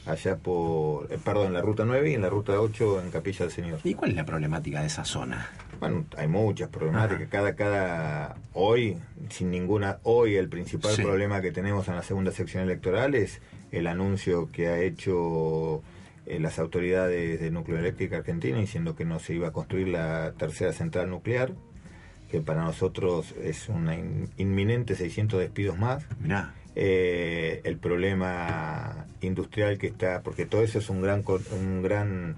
S5: allá por. eh, perdón, en la ruta 9 y en la ruta 8 en Capilla del Señor.
S4: ¿Y cuál es la problemática de esa zona?
S5: Bueno, hay muchas problemáticas. Cada, cada, hoy, sin ninguna, hoy el principal
S4: Sí.
S5: problema que tenemos en la segunda sección electoral es el anuncio que ha hecho eh, las autoridades de Núcleo Eléctrica Argentina diciendo que no se iba a construir la tercera central nuclear, que para nosotros es una in- inminente 600 despidos más.
S4: Mirá.
S5: Eh, el problema industrial que está, porque todo eso es un gran, un gran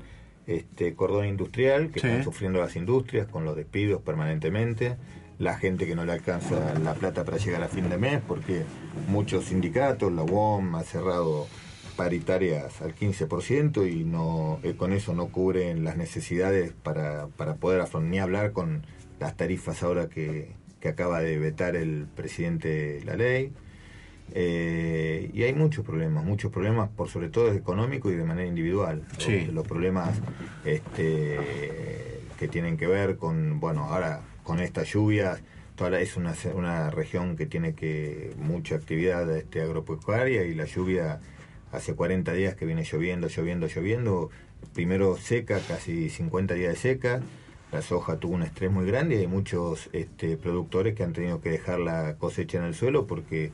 S5: este, cordón industrial que
S4: Sí.
S5: están sufriendo las industrias con los despidos permanentemente, la gente que no le alcanza la plata para llegar a fin de mes, porque muchos sindicatos, la UOM ha cerrado paritarias al 15% y no eh, con eso no cubren las necesidades para, para poder afrontar, ni hablar con las tarifas ahora que, que acaba de vetar el presidente la ley. Eh, y hay muchos problemas, muchos problemas por sobre todo económico y de manera individual.
S4: Sí.
S5: Los, problemas este, que tienen que ver con, bueno, ahora con estas lluvias, toda la- es una, una región que tiene que mucha actividad este, agropecuaria y la lluvia hace 40 días que viene lloviendo, lloviendo, lloviendo. Primero seca, casi 50 días de seca. La soja tuvo un estrés muy grande y hay muchos este, productores que han tenido que dejar la cosecha en el suelo porque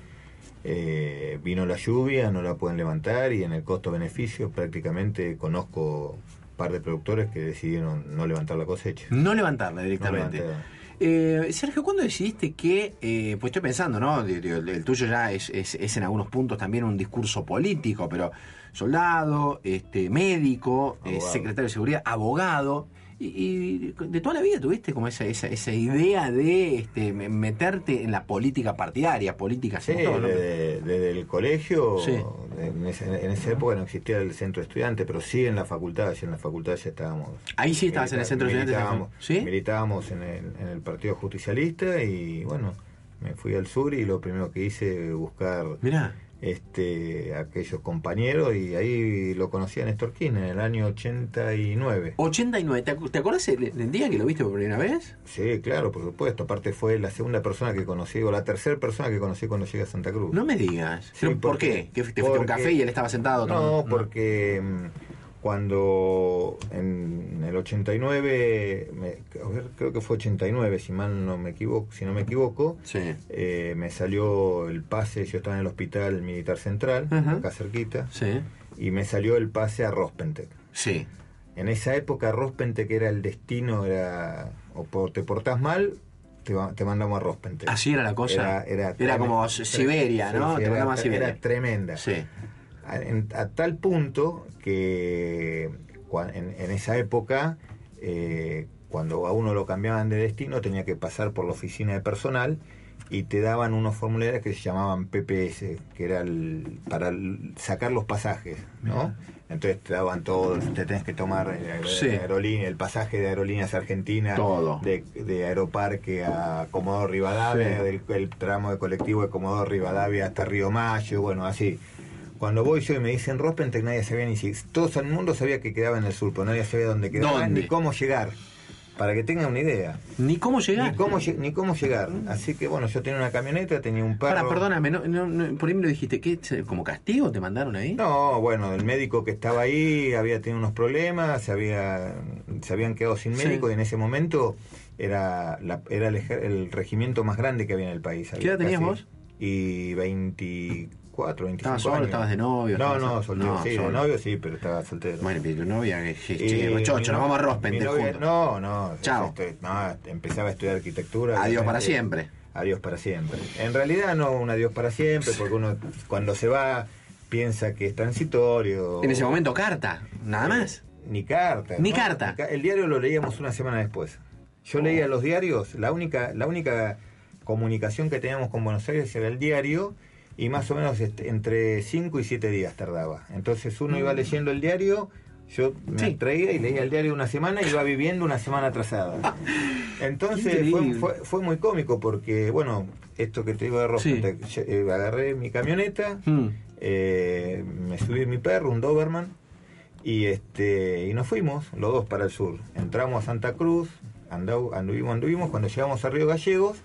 S5: eh, vino la lluvia, no la pueden levantar y en el costo-beneficio prácticamente conozco un par de productores que decidieron no levantar la cosecha.
S4: No levantarla directamente.
S5: No.
S4: Eh, Sergio, ¿cuándo decidiste que, eh, pues estoy pensando, ¿no? El, el tuyo ya es, es- es en algunos puntos también un discurso político, pero soldado, este, médico, eh, secretario de seguridad, abogado, y, y de toda la vida tuviste como esa, esa, esa idea de este, me- meterte en la política partidaria, política
S5: Sí,
S4: sin todo, ¿no?
S5: desde, desde el colegio,
S4: Sí.
S5: en, esa, en esa época no existía el centro de estudiantes, pero sí en la facultad, sí en la facultad ya estábamos.
S4: Ahí sí estabas en el centro de estudiantes,
S5: militábamos,
S4: ¿sí?
S5: Militábamos en el, en el Partido Justicialista y bueno, me fui al sur y lo primero que hice buscar
S4: Mirá.
S5: Este aquellos compañeros y ahí lo conocí a Néstor Kirchner en el año 89.
S4: 89, ¿te, ¿te acuerdas el, el día que lo viste por primera vez?
S5: Sí, claro, por supuesto. Aparte fue la segunda persona que conocí, o la tercera persona que conocí cuando llegué a Santa Cruz.
S4: No me digas.
S5: Sí,
S4: ¿Pero ¿Por
S5: porque-
S4: qué? ¿Que te fuiste a un café y él estaba sentado? tomando-
S5: No, porque mm, cuando en el 89, me- a ver, creo que fue 89, si mal no me equivoco, si no me equivoco, eh, me salió el pase, yo estaba en el hospital militar central, acá cerquita,
S4: Sí.
S5: y me salió el pase a Rospentec.
S4: Sí.
S5: En esa época Rospentec era el destino, era o por- te portás mal, te, te mandamos a Rospentec.
S4: Así era la cosa.
S5: Era,
S4: Era como. Siberia, ¿no? Te
S5: era,
S4: mandaban a Siberia.
S5: era tremenda.
S4: Sí.
S5: A, en- a tal punto que en, en esa época, eh, cuando a uno lo cambiaban de destino, tenía que pasar por la oficina de personal y te daban unos formularios que se llamaban PPS, que era el- para el- sacar los pasajes, ¿no? Entonces te daban todo, te tenés que tomar eh,
S4: Sí.
S5: aerolínea, el pasaje de Aerolíneas Argentinas,
S4: Todo.
S5: de, de Aeroparque a Comodoro Rivadavia,
S4: Sí.
S5: del el tramo de colectivo de Comodoro Rivadavia hasta Río Mayo, bueno, así. Cuando voy yo y me dicen Rospentec, nadie sabía ni si. Todo el mundo sabía que quedaba en el sur, pero nadie sabía dónde quedaba
S4: ¿Dónde?
S5: ni cómo llegar. Para que tengan una idea.
S4: Ni cómo llegar.
S5: Ni cómo, lle- ni cómo llegar. Así que bueno, yo tenía una camioneta, tenía un perro.
S4: Para, perdóname, no, no, no, por ahí me lo dijiste, ¿qué? ¿Como castigo te mandaron ahí?
S5: No, bueno, el médico que estaba ahí había tenido unos problemas, se, había, se habían quedado sin
S4: Sí.
S5: médico y en ese momento era, la, era el, el regimiento más grande que había en el país.
S4: ¿Qué edad tenías vos?
S5: Y 24, 25
S4: ¿Estabas solo?
S5: años.
S4: ¿Estabas de novio?
S5: No,
S4: ¿Estabas-
S5: no, soltero,
S4: No,
S5: sí,
S4: solo.
S5: de novio sí, pero estaba soltero.
S4: Bueno, pero tu novia, que che, che,
S5: mi
S4: chocho, nos
S5: no-
S4: vamos a juntos.
S5: No, no.
S4: Chao.
S5: estoy- no, empezaba a estudiar arquitectura.
S4: Adiós para siempre.
S5: Adiós para siempre. En realidad no un adiós para siempre, porque uno cuando se va piensa que es transitorio.
S4: En ese momento, carta, nada más.
S5: Ni carta.
S4: Ni
S5: ¿no?
S4: carta.
S5: El diario lo leíamos una semana después. Yo leía los diarios, la única, la única comunicación que teníamos con Buenos Aires era el diario y más o menos este, entre 5 y 7 días tardaba. Entonces uno iba
S4: Mm.
S5: leyendo el diario, yo me traía y leía el diario una semana y iba viviendo una semana atrasada. Entonces fue, fue, fue muy cómico porque, bueno, esto que te digo de Rosenthal, yo, eh, agarré mi camioneta,
S4: Mm.
S5: eh, me subí mi perro, un Doberman, y este y nos fuimos los dos para el sur. Entramos a Santa Cruz, andau- anduvimos, anduvimos, cuando llegamos a Río Gallegos,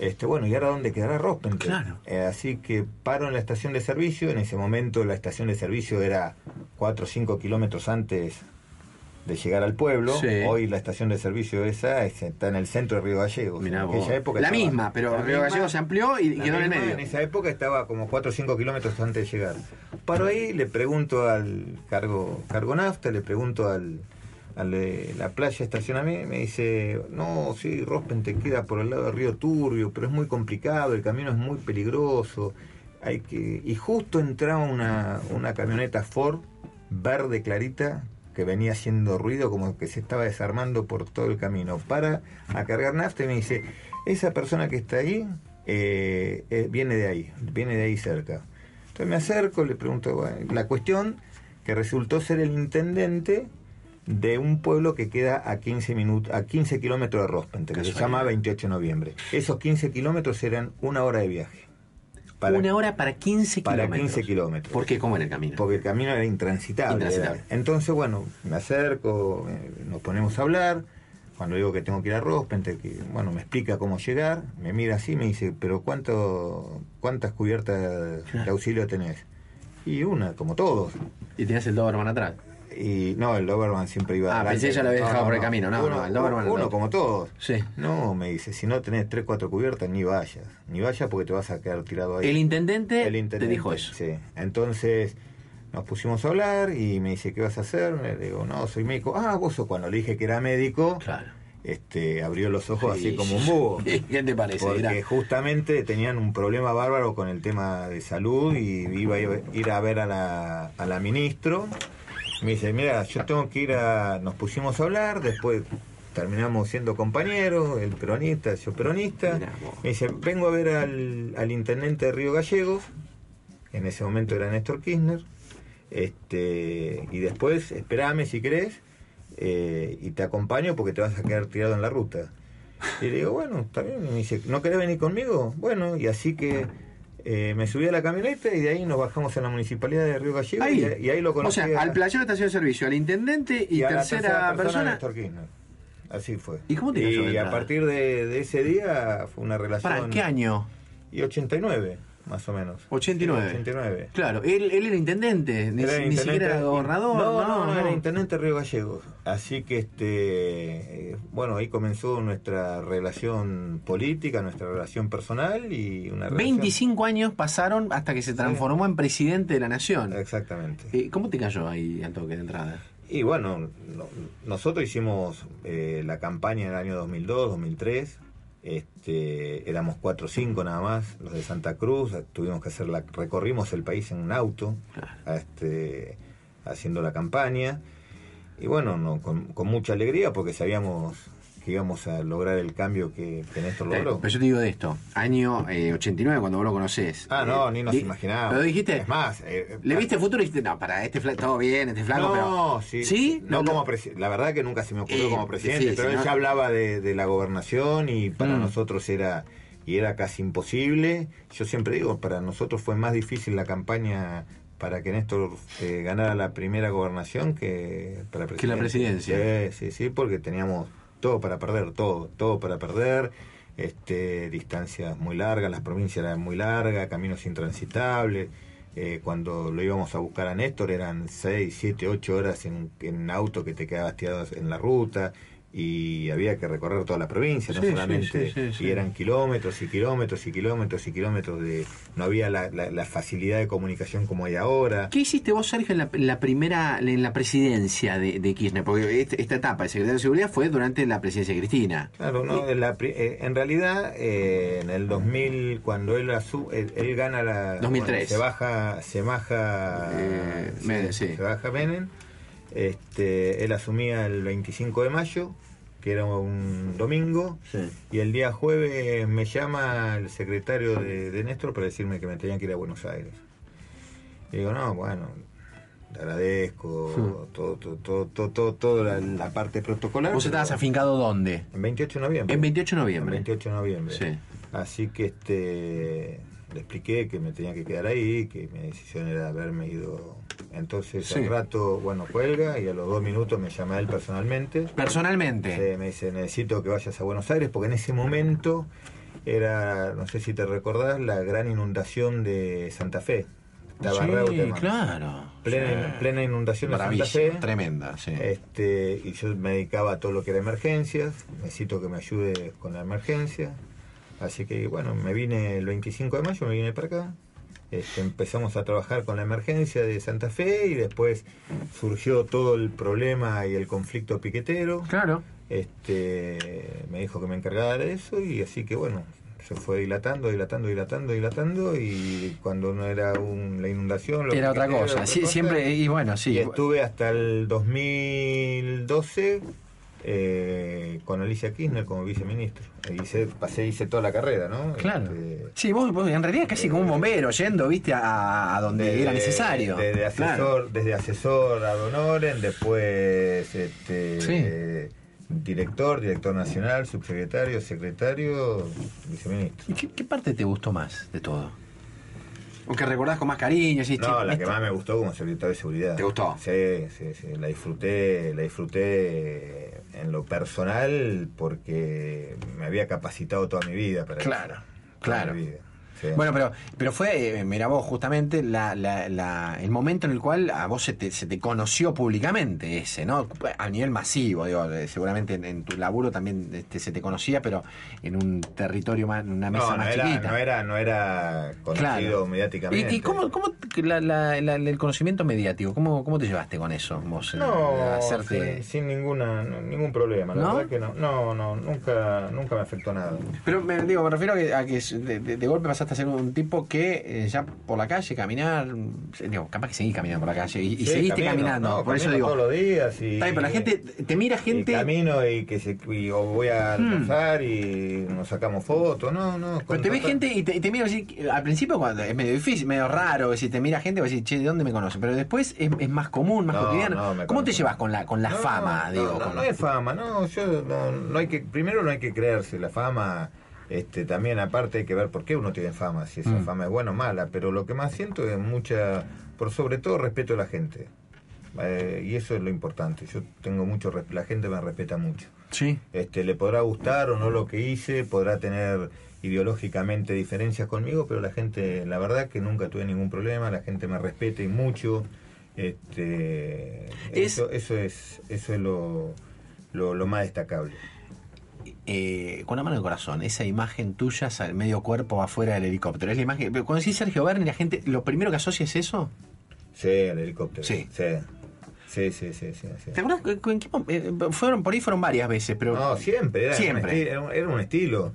S5: este bueno, ¿y ahora dónde quedará Rospente?
S4: Claro.
S5: Eh, así que paro en la estación de servicio, en ese momento la estación de servicio era 4 o 5 kilómetros antes de llegar al pueblo.
S11: Sí.
S5: Hoy la estación de servicio esa es- está en el centro de Río Gallegos.
S11: Mirá
S5: En aquella época
S11: La
S5: estaba-
S11: misma, pero
S5: la
S11: Río Gallegos se amplió y quedó en el medio.
S5: En esa época estaba como 4 o 5 kilómetros antes de llegar. Paro ahí, le pregunto al cargo, cargo nafta, le pregunto al, al de la playa estacionamiento, me dice, no, sí, Rospen te queda por el lado del río Turbio, pero es muy complicado, el camino es muy peligroso. Hay que... Y justo entraba una, una camioneta Ford verde clarita que venía haciendo ruido como que se estaba desarmando por todo el camino. Para a cargar nafta y me dice, esa persona que está ahí eh, eh, viene de ahí, viene de ahí cerca. Entonces me acerco, le pregunto, bueno, la cuestión que resultó ser el intendente de un pueblo que queda a 15 minutos, a 15 kilómetros de Rospente, que se llama 28 de noviembre. Esos 15 kilómetros eran una hora de viaje.
S11: Una hora para 15
S5: para
S11: kilómetros.
S5: 15 kilómetros.
S11: ¿Por qué? ¿Cómo era el camino?
S5: Porque el camino era intransitable.
S11: Intransitable.
S5: era. Entonces, bueno, me acerco, eh, nos ponemos a hablar. Cuando digo que tengo que ir a Rospente, que bueno, me explica cómo llegar, me mira así y me dice, pero cuánto, ¿cuántas cubiertas de auxilio tenés? Y una, como todos.
S11: ¿Y tenías el Doberman atrás?
S5: Y no, el Doberman siempre iba
S11: Ah,
S5: adelante.
S11: pensé ya lo había dejado por el
S5: no.
S11: camino. No,
S5: uno,
S11: no, el Doberman.
S5: Uno,
S11: no.
S5: como todos.
S11: Sí.
S5: No, me dice, si no tenés tres, cuatro cubiertas, ni vayas. Ni vayas porque te vas a quedar tirado ahí.
S11: El intendente,
S5: El intendente
S11: te dijo eso.
S5: Sí. Entonces nos pusimos a hablar y me dice, ¿qué vas a hacer? Le digo, no, soy médico. Ah, vos sos cuando le dije que era médico. Este, abrió los ojos
S11: Sí.
S5: así como un búho.
S11: ¿Qué te parece?
S5: Porque justamente tenían un problema bárbaro con el tema de salud y iba a ir a ver a la, a la ministro. Me dice, mira, yo tengo que ir a... Nos pusimos a hablar, después terminamos siendo compañeros, el peronista, yo peronista. Me dice, vengo a ver al, al intendente de Río Gallegos, en ese momento era Néstor Kirchner, este, y después, esperame si querés, eh, y te acompaño porque te vas a quedar tirado en la ruta. Y le digo, bueno, está bien. Y me dice, ¿no querés venir conmigo? Bueno, y así que eh, me subí a la camioneta y de ahí nos bajamos en la municipalidad de Río Gallegos
S11: Ahí.
S5: y, y ahí lo
S11: O
S5: conocí.
S11: sea,
S5: a-
S11: al playero de estación de servicio, al intendente y,
S5: y a la
S11: tercera, persona.
S5: Kirchner. Así fue.
S11: ¿Y cómo te cayó de
S5: Y a partir de, de ese día fue una relación.
S11: ¿Para qué año?
S5: Y 89, más o menos.
S11: 89.
S5: Sí, 89.
S11: Claro, él, él era intendente, ni,
S5: Era
S11: ni
S5: intendente-
S11: siquiera era gobernador.
S5: No, no, no, era intendente de Río Gallegos. Así que, este, eh, bueno, ahí comenzó nuestra relación política, nuestra relación personal y una relación...
S11: 25 años pasaron hasta que se transformó en presidente de la nación.
S5: Exactamente.
S11: Eh, ¿Cómo te cayó ahí al toque de entrada?
S5: Y bueno, no- nosotros hicimos eh, la campaña en el año 2002, 2003. Este, éramos cuatro o cinco nada más, los de Santa Cruz. Tuvimos que hacer la, recorrimos el país en un auto, a este, haciendo la campaña. Y bueno, no, con, con mucha alegría porque sabíamos que íbamos a lograr el cambio que, que Néstor
S11: Eh,
S5: logró.
S11: pero yo te digo de esto, año eh, 89 cuando vos lo conocés.
S5: Ah, no,
S11: Eh,
S5: ni nos imaginábamos.
S11: Pero dijiste,
S5: Es más, eh,
S11: ¿le viste futuro y dijiste, no, para este flaco, todo bien, este flaco,
S5: no,
S11: pero...
S5: sí.
S11: ¿Sí?
S5: No,
S11: No,
S5: como La verdad que nunca se me ocurrió
S11: Eh,
S5: como presidente,
S11: sí,
S5: pero él
S11: no-
S5: ya hablaba de, de la gobernación y para
S11: Mm.
S5: nosotros era y era casi imposible. Yo siempre digo, para nosotros fue más difícil la campaña para que Néstor eh, ganara la primera gobernación que para
S11: Que la presidencia.
S5: Sí, sí, sí, porque teníamos todo para perder, todo, todo para perder. Este, distancias muy largas, las provincias eran muy largas, caminos intransitables. Eh, cuando lo íbamos a buscar a Néstor eran 6, 7, 8 horas en, en auto que te quedabas tirado en la ruta y había que recorrer toda la provincia, no
S11: Sí,
S5: solamente,
S11: sí, sí, sí.
S5: y eran kilómetros y kilómetros y kilómetros y kilómetros de... No había la, la- la facilidad de comunicación como hay ahora.
S11: ¿Qué hiciste vos, Sergio, en la, primera, en la presidencia de, de Kirchner? Porque este- esta etapa de secretario de Seguridad fue durante la presidencia de Cristina.
S5: Claro, no, en, la eh, en realidad eh, en el 2000 cuando él él, él gana la
S11: 2003.
S5: bueno, se baja se baja
S11: Eh, Menem, sí.
S5: se baja Menem, este él asumía el 25 de mayo que era un domingo, y el día jueves me llama el secretario de, de Néstor para decirme que me tenían que ir a Buenos Aires. Y digo, no, bueno, te agradezco, todo, todo, todo, todo, todo, toda la, la parte protocolar.
S4: ¿Vos estabas afincado dónde?
S5: En 28 de noviembre.
S4: En 28 de noviembre.
S5: En 28 de noviembre.
S4: Sí.
S5: Así que este le expliqué que me tenía que quedar ahí, que mi decisión era haberme ido. Entonces
S4: Sí.
S5: al rato, bueno, cuelga y a los dos minutos me llama él personalmente.
S4: Personalmente.
S5: Sí, me dice, necesito que vayas a Buenos Aires porque en ese momento era, no sé si te recordás, la gran inundación de Santa Fe. Estaba
S4: Sí,
S5: Reutemann.
S4: claro.
S5: Plena,
S4: Sí.
S5: plena inundación de Santa Fe.
S4: tremenda, sí.
S5: Este, y yo me dedicaba a todo lo que era emergencias, necesito que me ayude con la emergencia. Así que bueno, me vine el 25 de mayo, me vine para acá. Este, empezamos a trabajar con la emergencia de Santa Fe y después surgió todo el problema y el conflicto piquetero.
S4: Claro.
S5: Este, me dijo que me encargara de eso y así que bueno, se fue dilatando, dilatando, dilatando, dilatando y cuando no era un- la inundación... los
S4: Era otra cosa.
S5: otra
S4: Sí,
S5: cosa.
S4: siempre, y bueno, sí.
S5: Y estuve hasta el 2012 eh, con Alicia Kirchner como viceministro. Hice, pasé, hice toda la carrera, ¿no?
S4: Claro.
S5: Este,
S4: Sí, vos, vos en realidad casi como un bombero, yendo, viste, a, a donde
S5: desde-
S4: era necesario.
S5: Desde asesor,
S4: Claro.
S5: desde asesor a Donoren, después este,
S4: Sí.
S5: eh, director, director nacional, subsecretario, secretario, viceministro.
S4: ¿Y qué, qué parte te gustó más de todo? ¿O que recordás con más cariño? decís,
S5: No,
S4: "Che,
S5: la que
S4: esto-".
S5: más me gustó como secretario de seguridad.
S4: ¿Te gustó?
S5: Sí, sí, sí. La disfruté, la disfruté en lo personal porque me había capacitado toda mi vida para
S4: Claro,
S5: eso. Toda
S4: claro.
S5: mi vida. Sí.
S4: Bueno, pero, pero fue, eh, mira vos, justamente la, la- la- el momento en el cual a vos se te, se te conoció públicamente ese, ¿no? A nivel masivo, digo, eh, seguramente en, en tu laburo también este, se te conocía, pero en un territorio más, en una mesa
S5: no, no
S4: más
S5: era,
S4: chiquita.
S5: no era, no era conocido
S4: Claro.
S5: mediáticamente.
S4: ¿Y, y cómo, cómo te- la- la- la- el conocimiento mediático, cómo, cómo te llevaste con eso? Vos,
S5: No,
S4: hacerte...
S5: sin, sin ninguna, ningún problema. La
S4: ¿No?
S5: verdad que no, no, no, nunca, nunca me afectó nada.
S4: Pero me digo, me refiero a que, a que de, de- de golpe pasaste a ser un tipo que eh, ya por la calle, caminar, eh, digo, capaz que seguís caminando por la calle y, y
S5: Sí,
S4: seguiste
S5: camino,
S4: caminando,
S5: no,
S4: por eso digo.
S5: todos los días y,
S4: pero la gente, te mira gente...
S5: y camino y que se, y, o voy a
S4: Hmm.
S5: almorzar y nos sacamos fotos, no, no.
S4: Pero te ve gente y te, y te mira así, al principio cuando es medio difícil, medio raro, si te mira gente, vas a decir, che, ¿de dónde me conoce? Pero después es, es más común, más
S5: No,
S4: cotidiano.
S5: no,
S4: ¿Cómo te llevas con la con la fama,
S5: no,
S4: digo?
S5: No,
S4: con-
S5: no es fama, no, yo no, no hay que, primero no hay que creerse, la fama, este, también aparte hay que ver por qué uno tiene fama, si esa
S4: Mm.
S5: fama es buena o mala, pero lo que más siento es mucha, por sobre todo respeto a la gente, Eh, y eso es lo importante, yo tengo mucho, la gente me respeta mucho.
S4: Sí.
S5: Este, le podrá gustar o no lo que hice, podrá tener ideológicamente diferencias conmigo, pero la gente, la verdad que nunca tuve ningún problema, la gente me respeta y mucho. Este,
S4: Es-
S5: eso, eso es, eso es lo, lo, lo más destacable.
S4: Eh, con la mano en el corazón, esa imagen tuya, medio cuerpo afuera del helicóptero. Es la imagen. pero Cuando decís Sergio Berni, la gente, lo primero que asocia es eso.
S5: Sí, el helicóptero.
S4: Sí.
S5: Sí, sí, sí, sí. sí, sí.
S4: ¿Te acuerdas? en qué eh, fueron, por ahí fueron varias veces, pero.
S5: No, siempre, era,
S4: Siempre.
S5: Un, era un estilo.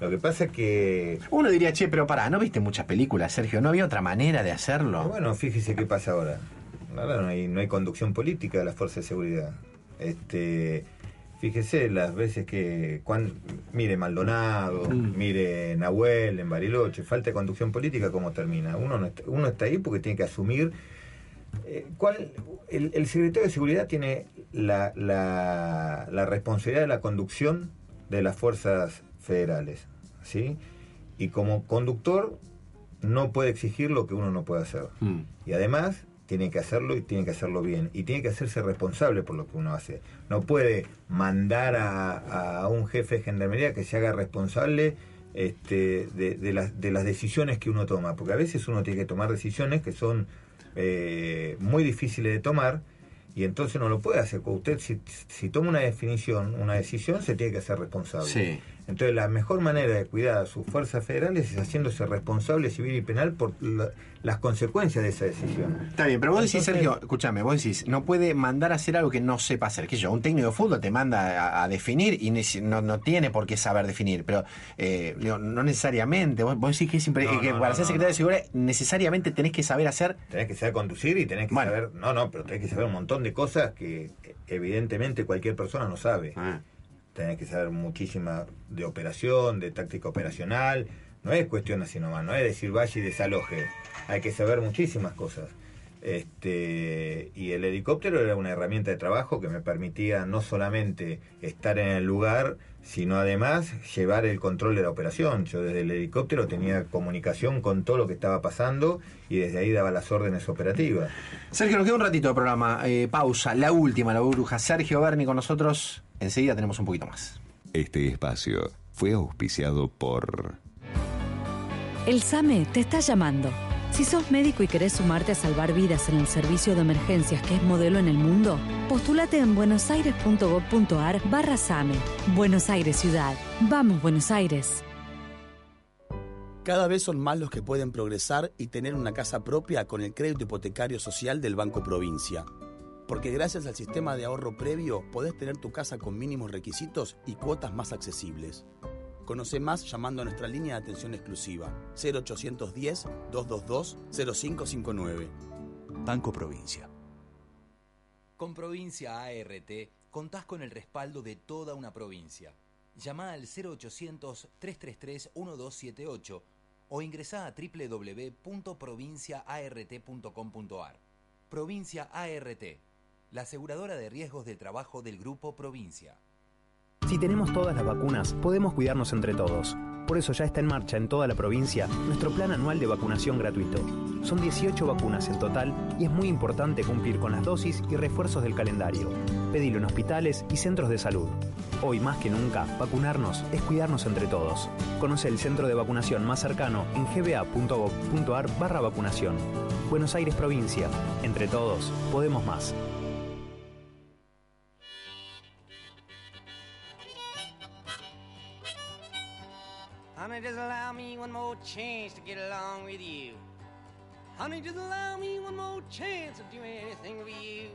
S5: Lo que pasa es que,
S4: Uno diría, che, pero pará, ¿no viste muchas películas, Sergio? ¿No había otra manera de hacerlo?
S5: bueno, fíjese qué pasa ahora. Ahora no hay, no hay conducción política de las fuerzas de seguridad. Este, fíjese las veces que, mire Maldonado,
S4: Mm.
S5: mire Nahuel en Bariloche, falta de conducción política, ¿cómo termina? Uno, no está, uno está ahí porque tiene que asumir. eh, ¿cuál, el, el secretario de seguridad tiene la, la, la responsabilidad de la conducción de las fuerzas federales, ¿sí? Y como conductor no puede exigir lo que uno no puede hacer.
S4: Mm.
S5: Y además tiene que hacerlo y tiene que hacerlo bien. Y tiene que hacerse responsable por lo que uno hace. No puede mandar a, un jefe de gendarmería que se haga responsable este, de, de las, de las decisiones que uno toma. Porque a veces uno tiene que tomar decisiones que son eh, muy difíciles de tomar. Y entonces no lo puede hacer. Usted si, si toma una definición, una decisión, se tiene que hacer responsable.
S4: Sí.
S5: Entonces, la mejor manera de cuidar a sus fuerzas federales es haciéndose responsable civil y penal por la- las consecuencias de esa decisión.
S4: Está bien, pero vos decís, Sergio, escúchame, vos decís, no puede mandar a hacer algo que no sepa hacer. Que yo, un técnico de fútbol te manda a, a definir y no, no tiene por qué saber definir, pero eh, digo, no necesariamente. Vos, vos decís que, es
S5: No,
S4: que
S5: no,
S4: para ser secretario de seguridad necesariamente tenés que saber hacer.
S5: Tenés que saber conducir y tenés que
S4: Bueno.
S5: saber. No, no, pero tenés que saber un montón de cosas que evidentemente cualquier persona no sabe.
S4: Ah.
S5: Tenés que saber muchísima de operación, de táctica operacional. No es cuestión así nomás, no es decir vaya y desaloje. Hay que saber muchísimas cosas. Este, y el helicóptero era una herramienta de trabajo que me permitía no solamente estar en el lugar, sino además llevar el control de la operación. Yo desde el helicóptero tenía comunicación con todo lo que estaba pasando y desde ahí daba las órdenes operativas.
S11: Sergio, nos queda un ratito de programa. Eh, pausa, la última, la burbuja. Sergio Berni con nosotros. Enseguida tenemos un poquito más.
S2: Este espacio fue auspiciado por...
S9: El SAME te está llamando. Si sos médico y querés sumarte a salvar vidas en el servicio de emergencias que es modelo en el mundo, postulate en buenosaires.gov.ar barra SAME. Buenos Aires Ciudad. Vamos, Buenos Aires.
S7: Cada vez son más los que pueden progresar y tener una casa propia con el crédito hipotecario social del Banco Provincia. Porque gracias al sistema de ahorro previo podés tener tu casa con mínimos requisitos y cuotas más accesibles. Conoce más llamando a nuestra línea de atención exclusiva 0810-222-0559.
S8: Banco Provincia. Con Provincia ART contás con el respaldo de toda una provincia. Llama al 0800-333-1278 o ingresá a www.provinciaart.com.ar. Provincia ART, la aseguradora de riesgos del trabajo del Grupo Provincia.
S12: Si tenemos todas las vacunas, podemos cuidarnos entre todos. Por eso ya está en marcha en toda la provincia nuestro plan anual de vacunación gratuito. Son 18 vacunas en total y es muy importante cumplir con las dosis y refuerzos del calendario. Pedilo en hospitales y centros de salud. Hoy más que nunca, vacunarnos es cuidarnos entre todos. Conoce el centro de vacunación más cercano en gba.gov.ar barra vacunación. Buenos Aires Provincia. Entre todos, podemos más.
S13: Honey, just allow me one more chance to get along with you. Honey, just allow me one more chance to do anything for you.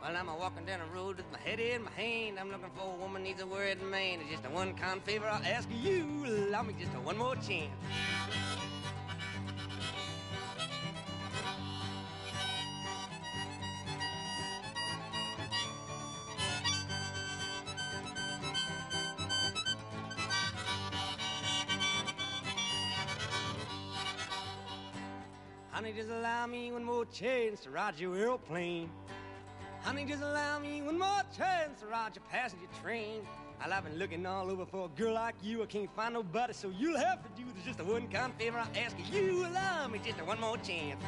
S13: While I'm walking down the road with my head in my hand, I'm looking for a woman needs a worried man. It's just a one kind favor I'll ask you. Allow me just a one more chance. Allow me one more chance to ride your airplane. Honey, just allow me one more chance to ride your passenger train. I've been looking all over for a girl like you. I can't find nobody, so you'll have to do this. Just a one kind favor I ask you. You allow me just a one more chance.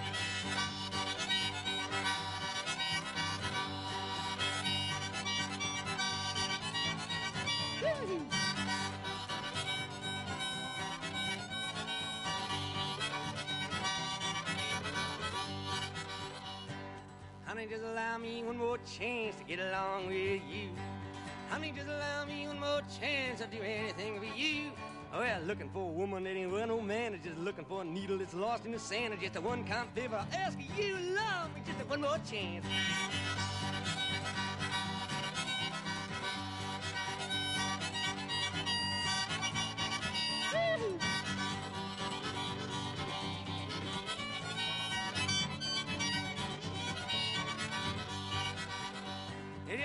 S13: Woo-hoo. Honey, just allow me one more chance to get along with you. Honey, just allow me one more chance to do anything for you. Oh, yeah, looking for a woman that ain't well, no man just looking for a needle that's lost in the sand. It's just a one kind favor I ask you, love me just one more chance. Woo-hoo.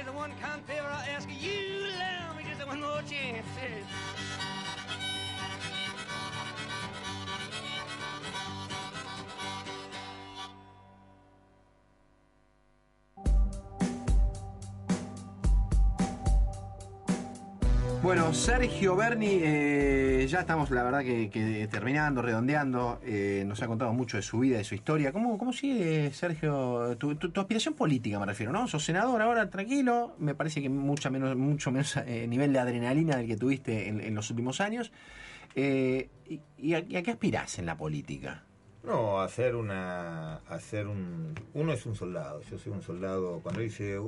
S13: The one kind favor I ask you. Allow me just one more chance.
S11: Bueno, Sergio Berni, eh, ya estamos, la verdad, que, terminando, redondeando. eh, nos ha contado mucho de su vida, de su historia. ¿Cómo, cómo sigue, Sergio, tu, aspiración política, me refiero, ¿no? Sos senador ahora, tranquilo. Me parece que mucha menos, mucho menos eh, nivel de adrenalina del que tuviste en, los últimos años. Eh, y, a, qué aspirás en la política?
S5: No, hacer una. hacer un. Uno es un soldado. Yo soy un soldado. Cuando dice.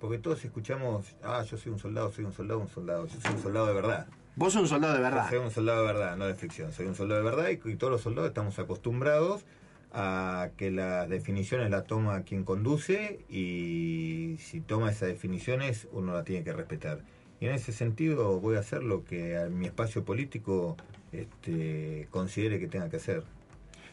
S5: Porque todos escuchamos. Ah, yo soy un soldado, soy un soldado, un soldado. Yo soy un soldado de verdad.
S11: Vos sos un soldado de verdad.
S5: Yo soy un soldado de verdad, no de ficción. Soy un soldado de verdad y, y todos los soldados estamos acostumbrados a que las definiciones las toma quien conduce y si toma esas definiciones uno la tiene que respetar. Y en ese sentido voy a hacer lo que a mi espacio político este, considere que tenga que hacer.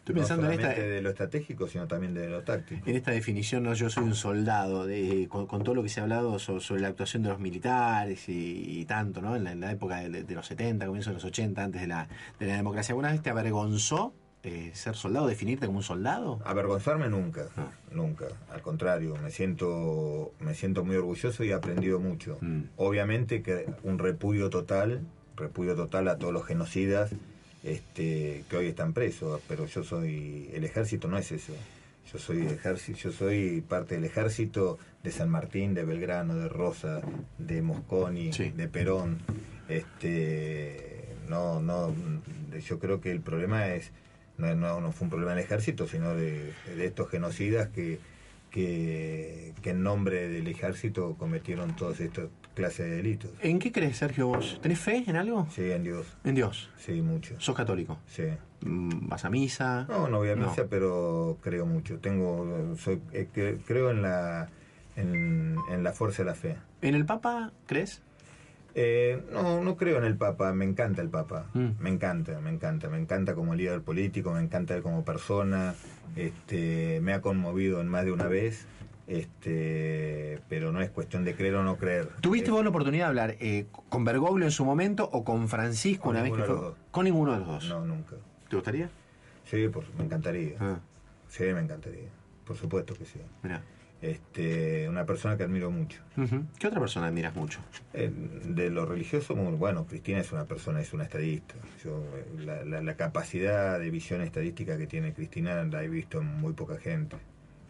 S4: Estoy pensando
S5: no
S4: en esta-
S5: solamente de lo estratégico, sino también de lo táctico.
S4: En esta definición, ¿no? yo soy un soldado, de, con, con todo lo que se ha hablado so- sobre, la actuación de los militares y, y tanto, ¿no? En la, en la época de, de los 70, comienzo de los 80, antes de la, de la democracia. ¿Alguna vez te avergonzó eh, ser soldado, definirte como un soldado?
S5: Avergonzarme nunca,
S4: Ah.
S5: nunca. Al contrario, me siento, me siento muy orgulloso y he aprendido mucho.
S4: Mm.
S5: Obviamente que un repudio total, repudio total a todos los genocidas este, que hoy están presos, pero yo soy, el ejército no es eso. Yo soy ejército, yo soy parte del ejército de San Martín, de Belgrano, de Rosa, de Mosconi, de Perón. Este, no, no, yo creo que el problema es no, no, no fue un problema del ejército, sino de, de estos genocidas que, que, que en nombre del ejército cometieron todas estas clases de delitos.
S4: ¿En qué crees, Sergio, vos? ¿Tenés fe en algo?
S5: Sí, en Dios.
S4: ¿En Dios?
S5: Sí, mucho.
S4: ¿Sos católico?
S5: Sí.
S4: Mm, ¿Vas a misa?
S5: No, no voy a misa, pero creo mucho. Tengo, soy, eh, cre- creo en la, en, en la fuerza de la fe.
S4: ¿En el Papa crees?
S5: Eh, no, no creo en el Papa, me encanta el Papa,
S4: Mm.
S5: me encanta, me encanta, me encanta como líder político, me encanta como persona, este, me ha conmovido en más de una vez, este, pero no es cuestión de creer o no creer.
S4: ¿Tuviste vos la oportunidad de hablar eh, con Bergoglio en su momento o con Francisco
S5: Con
S4: una vez que fue?
S5: los.
S4: Con ninguno de los dos.
S5: No, nunca.
S4: ¿Te gustaría?
S5: Sí, por, me encantaría.
S4: Ah.
S5: Sí, me encantaría, por supuesto que sí.
S4: Mirá.
S5: Este, una persona que admiro mucho.
S4: ¿Qué otra persona admiras mucho?
S5: Eh, de lo religioso, bueno, Cristina es una persona, es una estadista. Yo, eh, la, la- la capacidad de visión estadística que tiene Cristina la he visto en muy poca gente.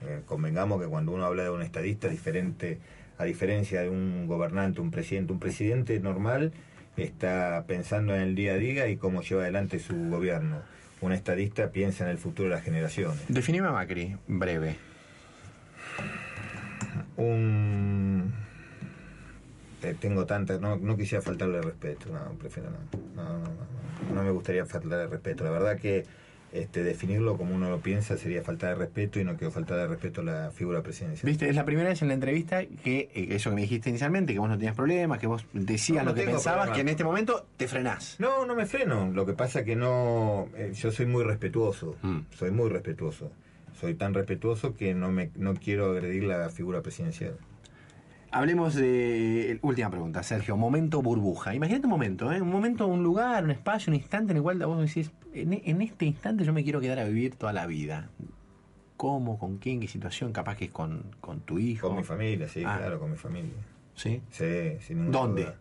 S5: Eh, convengamos que cuando uno habla de un estadista diferente, a diferencia de un gobernante, un presidente, un presidente normal está pensando en el día a día y cómo lleva adelante su gobierno. Un estadista piensa en el futuro de las generaciones.
S4: Definime a Macri, breve.
S5: Un eh, tengo tantas no, no quisiera faltarle respeto no prefiero no no, no, no, no me gustaría faltarle respeto la verdad que este definirlo como uno lo piensa sería faltar de respeto y no quiero faltar de respeto a la figura presidencial
S4: Viste, es la primera vez en la entrevista que eh, eso que me dijiste inicialmente, que vos no tenías problemas, que vos decías
S5: No, no
S4: lo que pensabas, que en este momento te frenás.
S5: No, no me freno. Lo que pasa que no. eh, yo soy muy respetuoso.
S4: Mm.
S5: Soy muy respetuoso. Soy tan respetuoso que no me no quiero agredir la figura presidencial.
S4: Hablemos de. Última pregunta, Sergio. Momento burbuja. Imagínate un momento, ¿eh? Un momento, un lugar, un espacio, un instante en el cual vos decís, en, en este instante yo me quiero quedar a vivir toda la vida. ¿Cómo? ¿Con quién? ¿Qué situación? Capaz que es con, con tu hijo.
S5: Con mi familia, sí,
S4: Ah.
S5: claro, con mi familia.
S4: ¿Sí?
S5: Sí, sin ninguna
S4: ¿Dónde?
S5: duda.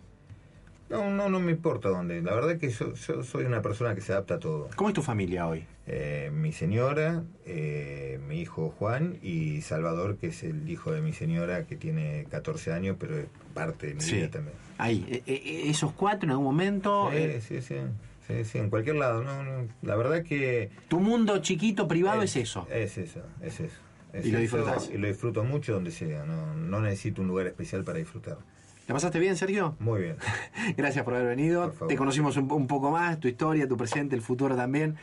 S5: No, no, no me importa dónde. La verdad que yo, yo soy una persona que se adapta a todo.
S4: ¿Cómo es tu familia hoy?
S5: Eh, mi señora, eh, mi hijo Juan y Salvador, que es el hijo de mi señora que tiene 14 años, pero es parte de mi
S4: Sí.
S5: vida también.
S4: Ahí, eh, eh, esos cuatro en algún momento.
S5: Sí,
S4: eh,
S5: sí, sí, sí, sí, en cualquier lado. No, no, la verdad que...
S4: Tu mundo chiquito, privado, es, eso.
S5: Es eso, es eso. es
S4: Y lo
S5: eso,
S4: disfrutás.
S5: Y lo disfruto mucho donde sea. No, no necesito un lugar especial para disfrutar.
S4: ¿La pasaste bien, Sergio?
S5: Muy bien.
S4: Gracias por haber venido. Te conocimos un, un poco más, tu historia, tu presente, el futuro también.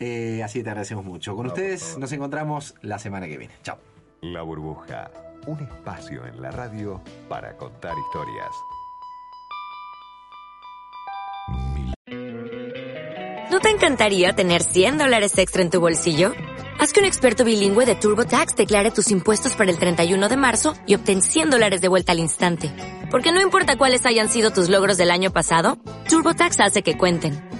S4: Eh, así que te agradecemos mucho. Con
S3: No,
S4: ustedes nos encontramos la semana que viene. Chao.
S3: La burbuja, un espacio en la radio para contar historias.
S14: ¿No te encantaría tener 100 dólares extra en tu bolsillo? Haz que un experto bilingüe de TurboTax declare tus impuestos para el 31 de marzo y obtén 100 dólares de vuelta al instante. Porque no importa cuáles hayan sido tus logros del año pasado, TurboTax hace que cuenten.